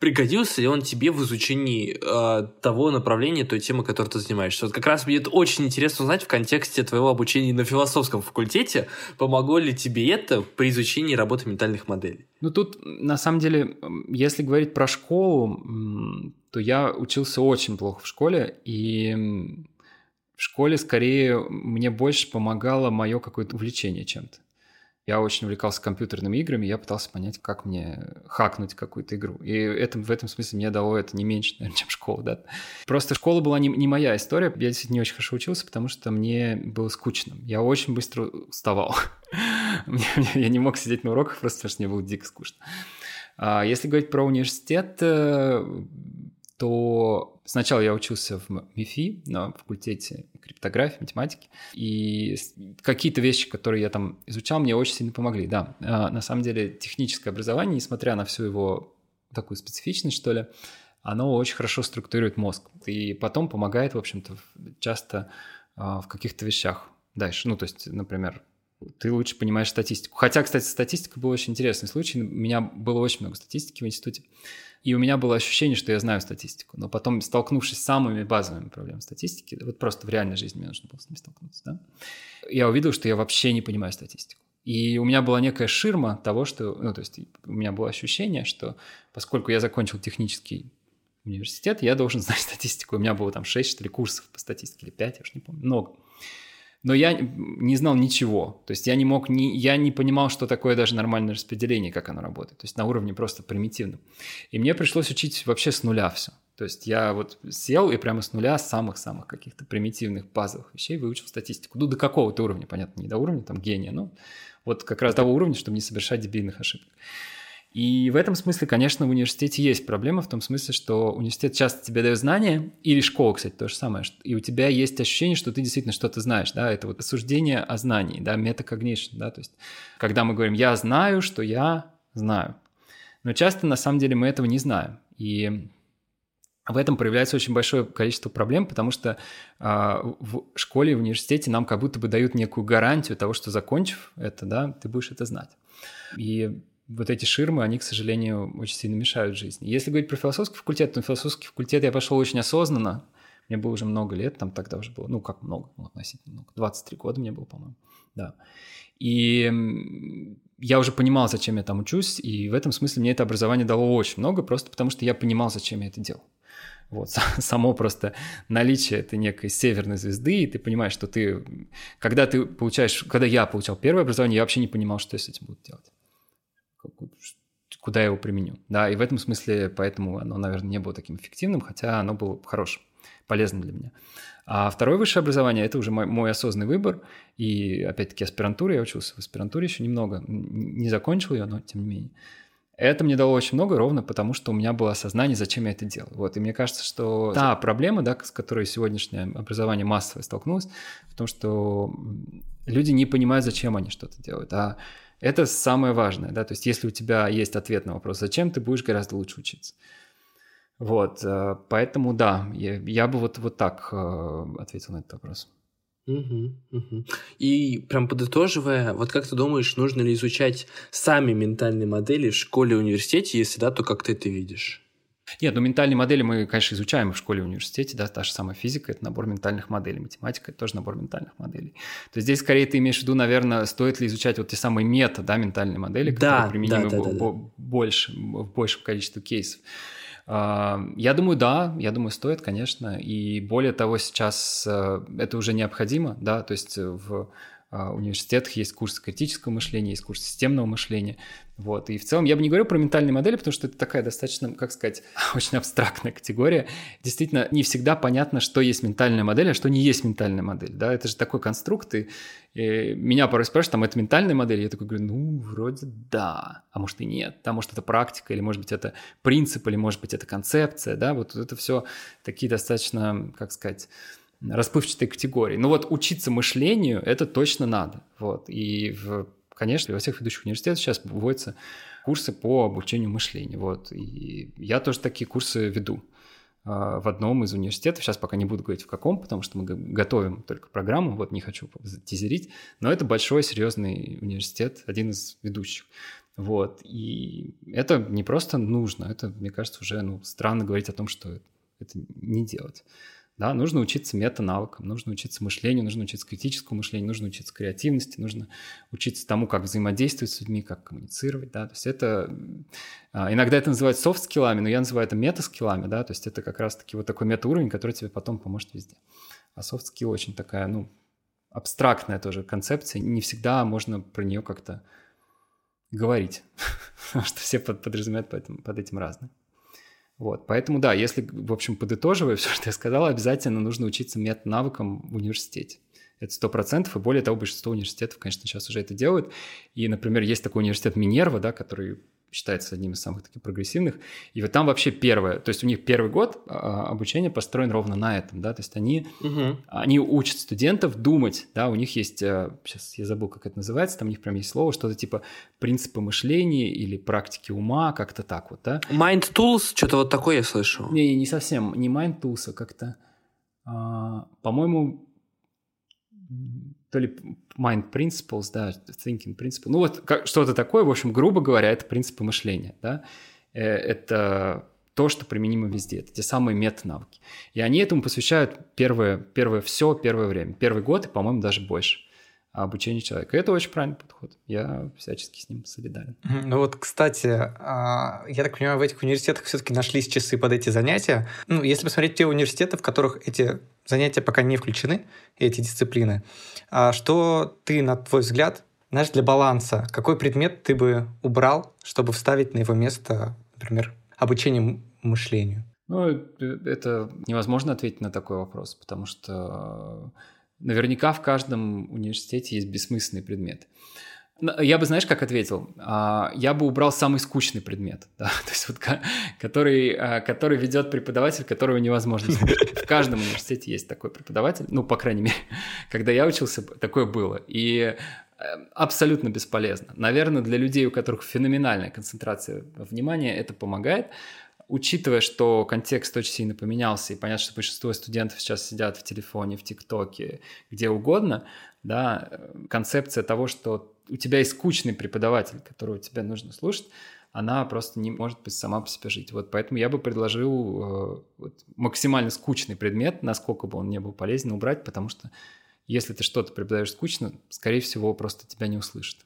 пригодился ли он тебе в изучении э, того направления, той темы, которой ты занимаешься? Вот как раз это очень интересно узнать в контексте твоего обучения на философском факультете. Помогло ли тебе это при изучении работы ментальных моделей? Ну тут, на самом деле, если говорить про школу, то я учился очень плохо в школе, и в школе скорее мне больше помогало мое какое-то увлечение чем-то. Я очень увлекался компьютерными играми, я пытался понять, как мне хакнуть какую-то игру. И это, в этом смысле мне дало это не меньше, наверное, чем школа, да. Просто школа была не, не моя история. Я действительно не очень хорошо учился, потому что мне было скучно. Я очень быстро уставал. Я не мог сидеть на уроках, просто потому что мне было дико скучно. А если говорить про университет, э, то сначала я учился в МИФИ на факультете криптографии, математики, и какие-то вещи, которые я там изучал, мне очень сильно помогли. Да, а, на самом деле техническое образование, несмотря на всю его такую специфичность, что ли, оно очень хорошо структурирует мозг и потом помогает, в общем-то, часто а, в каких-то вещах дальше. Ну, то есть, например, ты лучше понимаешь статистику. Хотя, кстати, статистика был очень интересный случай. У меня было очень много статистики в институте. И у меня было ощущение, что я знаю статистику. Но потом, столкнувшись с самыми базовыми проблемами статистики, вот просто в реальной жизни мне нужно было с ними столкнуться, да, я увидел, что я вообще не понимаю статистику. И у меня была некая ширма того, что, ну, то есть у меня было ощущение, что поскольку я закончил технический университет, я должен знать статистику. У меня было там 6, что ли, курсов по статистике, или 5, я уж не помню, много но я не знал ничего. То есть я не мог, не, я не понимал, что такое даже нормальное распределение, как оно работает. То есть на уровне просто примитивном. И мне пришлось учить вообще с нуля все. То есть я вот сел и прямо с нуля самых-самых каких-то примитивных базовых вещей выучил статистику. Ну, до какого-то уровня, понятно, не до уровня там гения, но вот как раз того уровня, чтобы не совершать дебильных ошибок. И в этом смысле, конечно, в университете есть проблема в том смысле, что университет часто тебе дает знания, или школа, кстати, то же самое, и у тебя есть ощущение, что ты действительно что-то знаешь, да, это вот суждение о знании, да, metacognition, да, то есть когда мы говорим «я знаю, что я знаю», но часто на самом деле мы этого не знаем, и в этом проявляется очень большое количество проблем, потому что э, в школе, в университете нам как будто бы дают некую гарантию того, что закончив это, да, ты будешь это знать. И вот эти ширмы, они, к сожалению, очень сильно мешают жизни. Если говорить про философский факультет, то на философский факультет я пошел очень осознанно. Мне было уже много лет, там тогда уже было, ну, как много, ну, относительно много, 23 года мне было, по-моему, да. И я уже понимал, зачем я там учусь, и в этом смысле мне это образование дало очень много, просто потому что я понимал, зачем я это делал. Вот, само просто наличие этой некой северной звезды, и ты понимаешь, что ты, когда ты получаешь, когда я получал первое образование, я вообще не понимал, что я с этим буду делать куда я его применю. Да, и в этом смысле поэтому оно, наверное, не было таким эффективным, хотя оно было хорошим, полезным для меня. А второе высшее образование – это уже мой, мой осознанный выбор. И, опять-таки, аспирантура, я учился в аспирантуре еще немного, не закончил ее, но тем не менее. Это мне дало очень много, ровно потому, что у меня было осознание, зачем я это делаю. Вот, и мне кажется, что та проблема, да, с которой сегодняшнее образование массовое столкнулось, в том, что люди не понимают, зачем они что-то делают. А это самое важное, да, то есть если у тебя есть ответ на вопрос, зачем ты будешь гораздо лучше учиться. Вот, э, поэтому да, я, я бы вот, вот так э, ответил на этот вопрос. Угу, угу. И прям подытоживая, вот как ты думаешь, нужно ли изучать сами ментальные модели в школе университете, если да, то как ты это видишь? Нет, ну ментальные модели мы, конечно, изучаем в школе и университете, да, та же самая физика – это набор ментальных моделей, математика – это тоже набор ментальных моделей. То есть здесь скорее ты имеешь в виду, наверное, стоит ли изучать вот те самые мета, да, ментальные модели, которые да, применимы да, да, да, да. больше, в большем количестве кейсов. Я думаю, да, я думаю, стоит, конечно. И более того, сейчас э, это уже необходимо, да, то есть в а, университетах есть курс критического мышления, есть курс системного мышления. Вот. И в целом я бы не говорю про ментальные модели, потому что это такая достаточно, как сказать, очень абстрактная категория. Действительно, не всегда понятно, что есть ментальная модель, а что не есть ментальная модель. Да? Это же такой конструкт, и, и меня порой спрашивают, там, это ментальная модель? Я такой говорю, ну, вроде да, а может и нет. Да, может, это практика, или может быть, это принцип, или может быть, это концепция. Да? Вот это все такие достаточно, как сказать, расплывчатой категории. Но вот учиться мышлению это точно надо. Вот. И, в, конечно, во всех ведущих университетах сейчас вводятся курсы по обучению мышлению. Вот. И я тоже такие курсы веду а, в одном из университетов. Сейчас пока не буду говорить в каком, потому что мы готовим только программу, вот не хочу тизерить, но это большой, серьезный университет, один из ведущих. Вот. И это не просто нужно, это, мне кажется, уже ну, странно говорить о том, что это не делать. Да, нужно учиться мета-навыкам, нужно учиться мышлению, нужно учиться критическому мышлению, нужно учиться креативности, нужно учиться тому, как взаимодействовать с людьми, как коммуницировать, да, то есть это, а, иногда это называют софт-скиллами, но я называю это мета-скиллами, да, то есть это как раз-таки вот такой мета-уровень, который тебе потом поможет везде. А soft skill очень такая, ну, абстрактная тоже концепция, не всегда можно про нее как-то говорить, потому что все подразумевают под этим разное. Вот, поэтому да, если, в общем, подытоживая все, что я сказал, обязательно нужно учиться мета-навыкам в университете. Это сто процентов, и более того, большинство университетов, конечно, сейчас уже это делают. И, например, есть такой университет Минерва, да, который считается одним из самых таких прогрессивных. И вот там вообще первое, то есть у них первый год а, обучения построен ровно на этом, да, то есть они, угу. они учат студентов думать, да, у них есть, сейчас э, я забыл, как это называется, там у них прям есть слово, что-то типа принципы мышления или практики ума, как-то так вот, да. Mind Tools, что-то вот такое я слышал. Не, не совсем, не Mind Tools, а как-то, а, по-моему, то ли mind principles, да, thinking principle, ну вот что-то такое, в общем, грубо говоря, это принципы мышления, да, э, это то, что применимо везде, это те самые мета-навыки. И они этому посвящают первое, первое все, первое время, первый год и, по-моему, даже больше обучение человека. Это очень правильный подход. Я всячески с ним солидарен. Ну вот, кстати, а, я так понимаю, в этих университетах все-таки нашлись часы под эти занятия. Ну, если посмотреть те университеты, в которых эти занятия пока не включены, эти дисциплины, а что ты, на твой взгляд, знаешь, для баланса, какой предмет ты бы убрал, чтобы вставить на его место, например, обучение мышлению? Ну, это невозможно ответить на такой вопрос, потому что Наверняка в каждом университете есть бессмысленный предмет. Я бы, знаешь, как ответил? А, я бы убрал самый скучный предмет, да? то есть вот, который, а, который ведет преподаватель, которого невозможно слушать. В каждом университете есть такой преподаватель, ну, по крайней мере, когда я учился, такое было. И э, абсолютно бесполезно. Наверное, для людей, у которых феноменальная концентрация внимания, это помогает учитывая, что контекст очень сильно поменялся, и понятно, что большинство студентов сейчас сидят в телефоне, в ТикТоке, где угодно, да, концепция того, что у тебя есть скучный преподаватель, которого тебе нужно слушать, она просто не может быть сама по себе жить. Вот поэтому я бы предложил э, вот, максимально скучный предмет, насколько бы он не был полезен, убрать, потому что если ты что-то преподаешь скучно, скорее всего, просто тебя не услышат.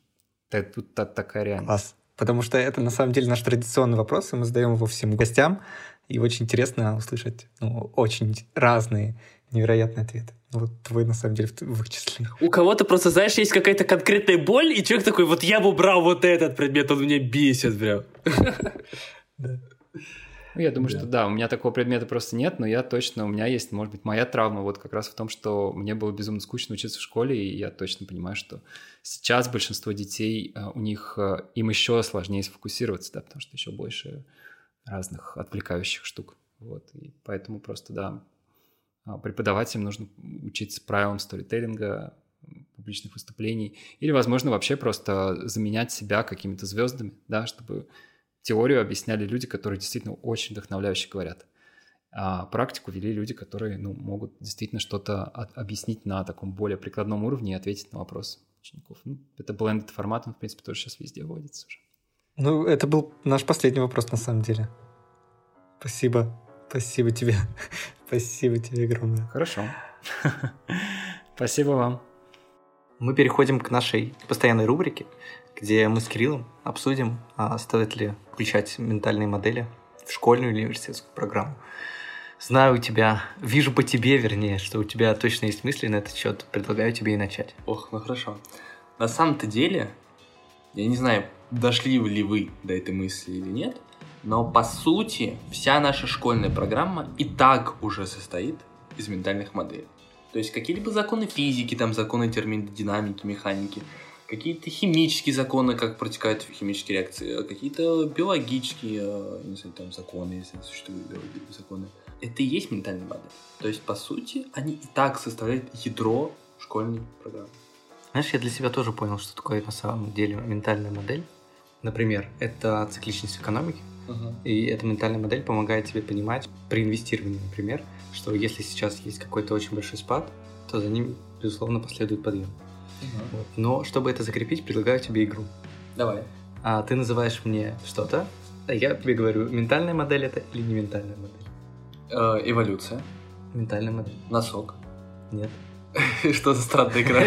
Тут такая реальность. Класс потому что это на самом деле наш традиционный вопрос, и мы задаем его всем гостям, и очень интересно услышать ну, очень разные невероятные ответы. Ну, вот твой, на самом деле, в их числе. У кого-то просто, знаешь, есть какая-то конкретная боль, и человек такой, вот я бы брал вот этот предмет, он меня бесит прям. Да. Ну, я думаю, да. что да, у меня такого предмета просто нет, но я точно, у меня есть, может быть, моя травма вот как раз в том, что мне было безумно скучно учиться в школе, и я точно понимаю, что сейчас большинство детей, а, у них, а, им еще сложнее сфокусироваться, да, потому что еще больше разных отвлекающих штук. Вот, и поэтому просто, да, а, преподавателям нужно учиться правилам сторителлинга, публичных выступлений, или, возможно, вообще просто заменять себя какими-то звездами, да, чтобы теорию объясняли люди, которые действительно очень вдохновляюще говорят. А практику вели люди, которые ну, могут действительно что-то объяснить на таком более прикладном уровне и ответить на вопросы учеников. Ну, это blended формат, он, в принципе, тоже сейчас везде вводится уже. Ну, это был наш последний вопрос, на самом деле. Спасибо. Спасибо тебе. Спасибо тебе огромное. Хорошо. Спасибо вам. Мы переходим к нашей постоянной рубрике, где мы с Кириллом обсудим, а стоит ли включать ментальные модели в школьную или университетскую программу. Знаю у тебя, вижу по тебе, вернее, что у тебя точно есть мысли на этот счет. Предлагаю тебе и начать. Ох, ну хорошо. На самом-то деле, я не знаю, дошли ли вы до этой мысли или нет, но по сути вся наша школьная программа и так уже состоит из ментальных моделей. То есть какие-либо законы физики, там законы термодинамики, механики, какие-то химические законы, как протекают химические реакции, какие-то биологические, э, не знаю, там законы, если существуют биологические законы. Это и есть ментальная модель. То есть, по сути, они и так составляют ядро школьной программы. Знаешь, я для себя тоже понял, что такое на самом деле ментальная модель. Например, это цикличность в экономике. Uh-huh. И эта ментальная модель помогает тебе понимать при инвестировании, например, что если сейчас есть какой-то очень большой спад, то за ним, безусловно, последует подъем. Вот. Но чтобы это закрепить, предлагаю тебе игру. Давай. А ты называешь мне что-то, а я тебе говорю, ментальная модель это или не ментальная модель? Э, эволюция. Ментальная модель. Носок. Нет. Что за странная игра?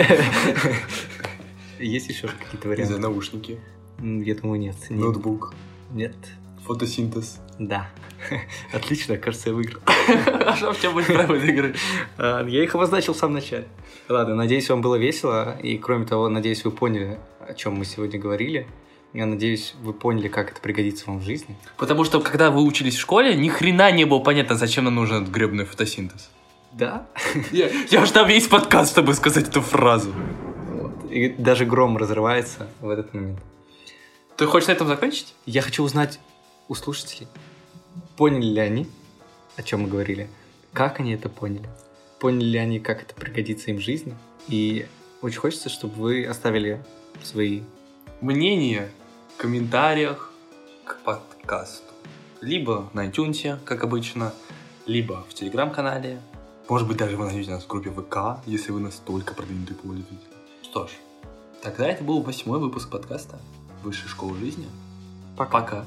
Есть еще какие-то Не знаю, варианты? наушники. М, Я думаю, нет. Не- Ноутбук. Нет. Фотосинтез. Да. Отлично, кажется, я выиграл. А что в чем будет правила игры? А, Я их обозначил в самом начале. Ладно, надеюсь, вам было весело. И кроме того, надеюсь, вы поняли, о чем мы сегодня говорили. Я надеюсь, вы поняли, как это пригодится вам в жизни. Потому что, когда вы учились в школе, ни хрена не было понятно, зачем нам нужен этот гребный фотосинтез. Да. Я, я ж там весь подкаст, чтобы сказать эту фразу. Вот. И даже гром разрывается в этот момент. Ты хочешь на этом закончить? Я хочу узнать у слушателей, поняли ли они, о чем мы говорили, как они это поняли, поняли ли они, как это пригодится им в жизни. И очень хочется, чтобы вы оставили свои Мнение в комментариях к подкасту. Либо на iTunes, как обычно, либо в Телеграм-канале. Может быть, даже вы найдете нас в группе ВК, если вы настолько продвинутый пользователь. Что ж, тогда это был восьмой выпуск подкаста Высшая школа жизни. Пока. Пока.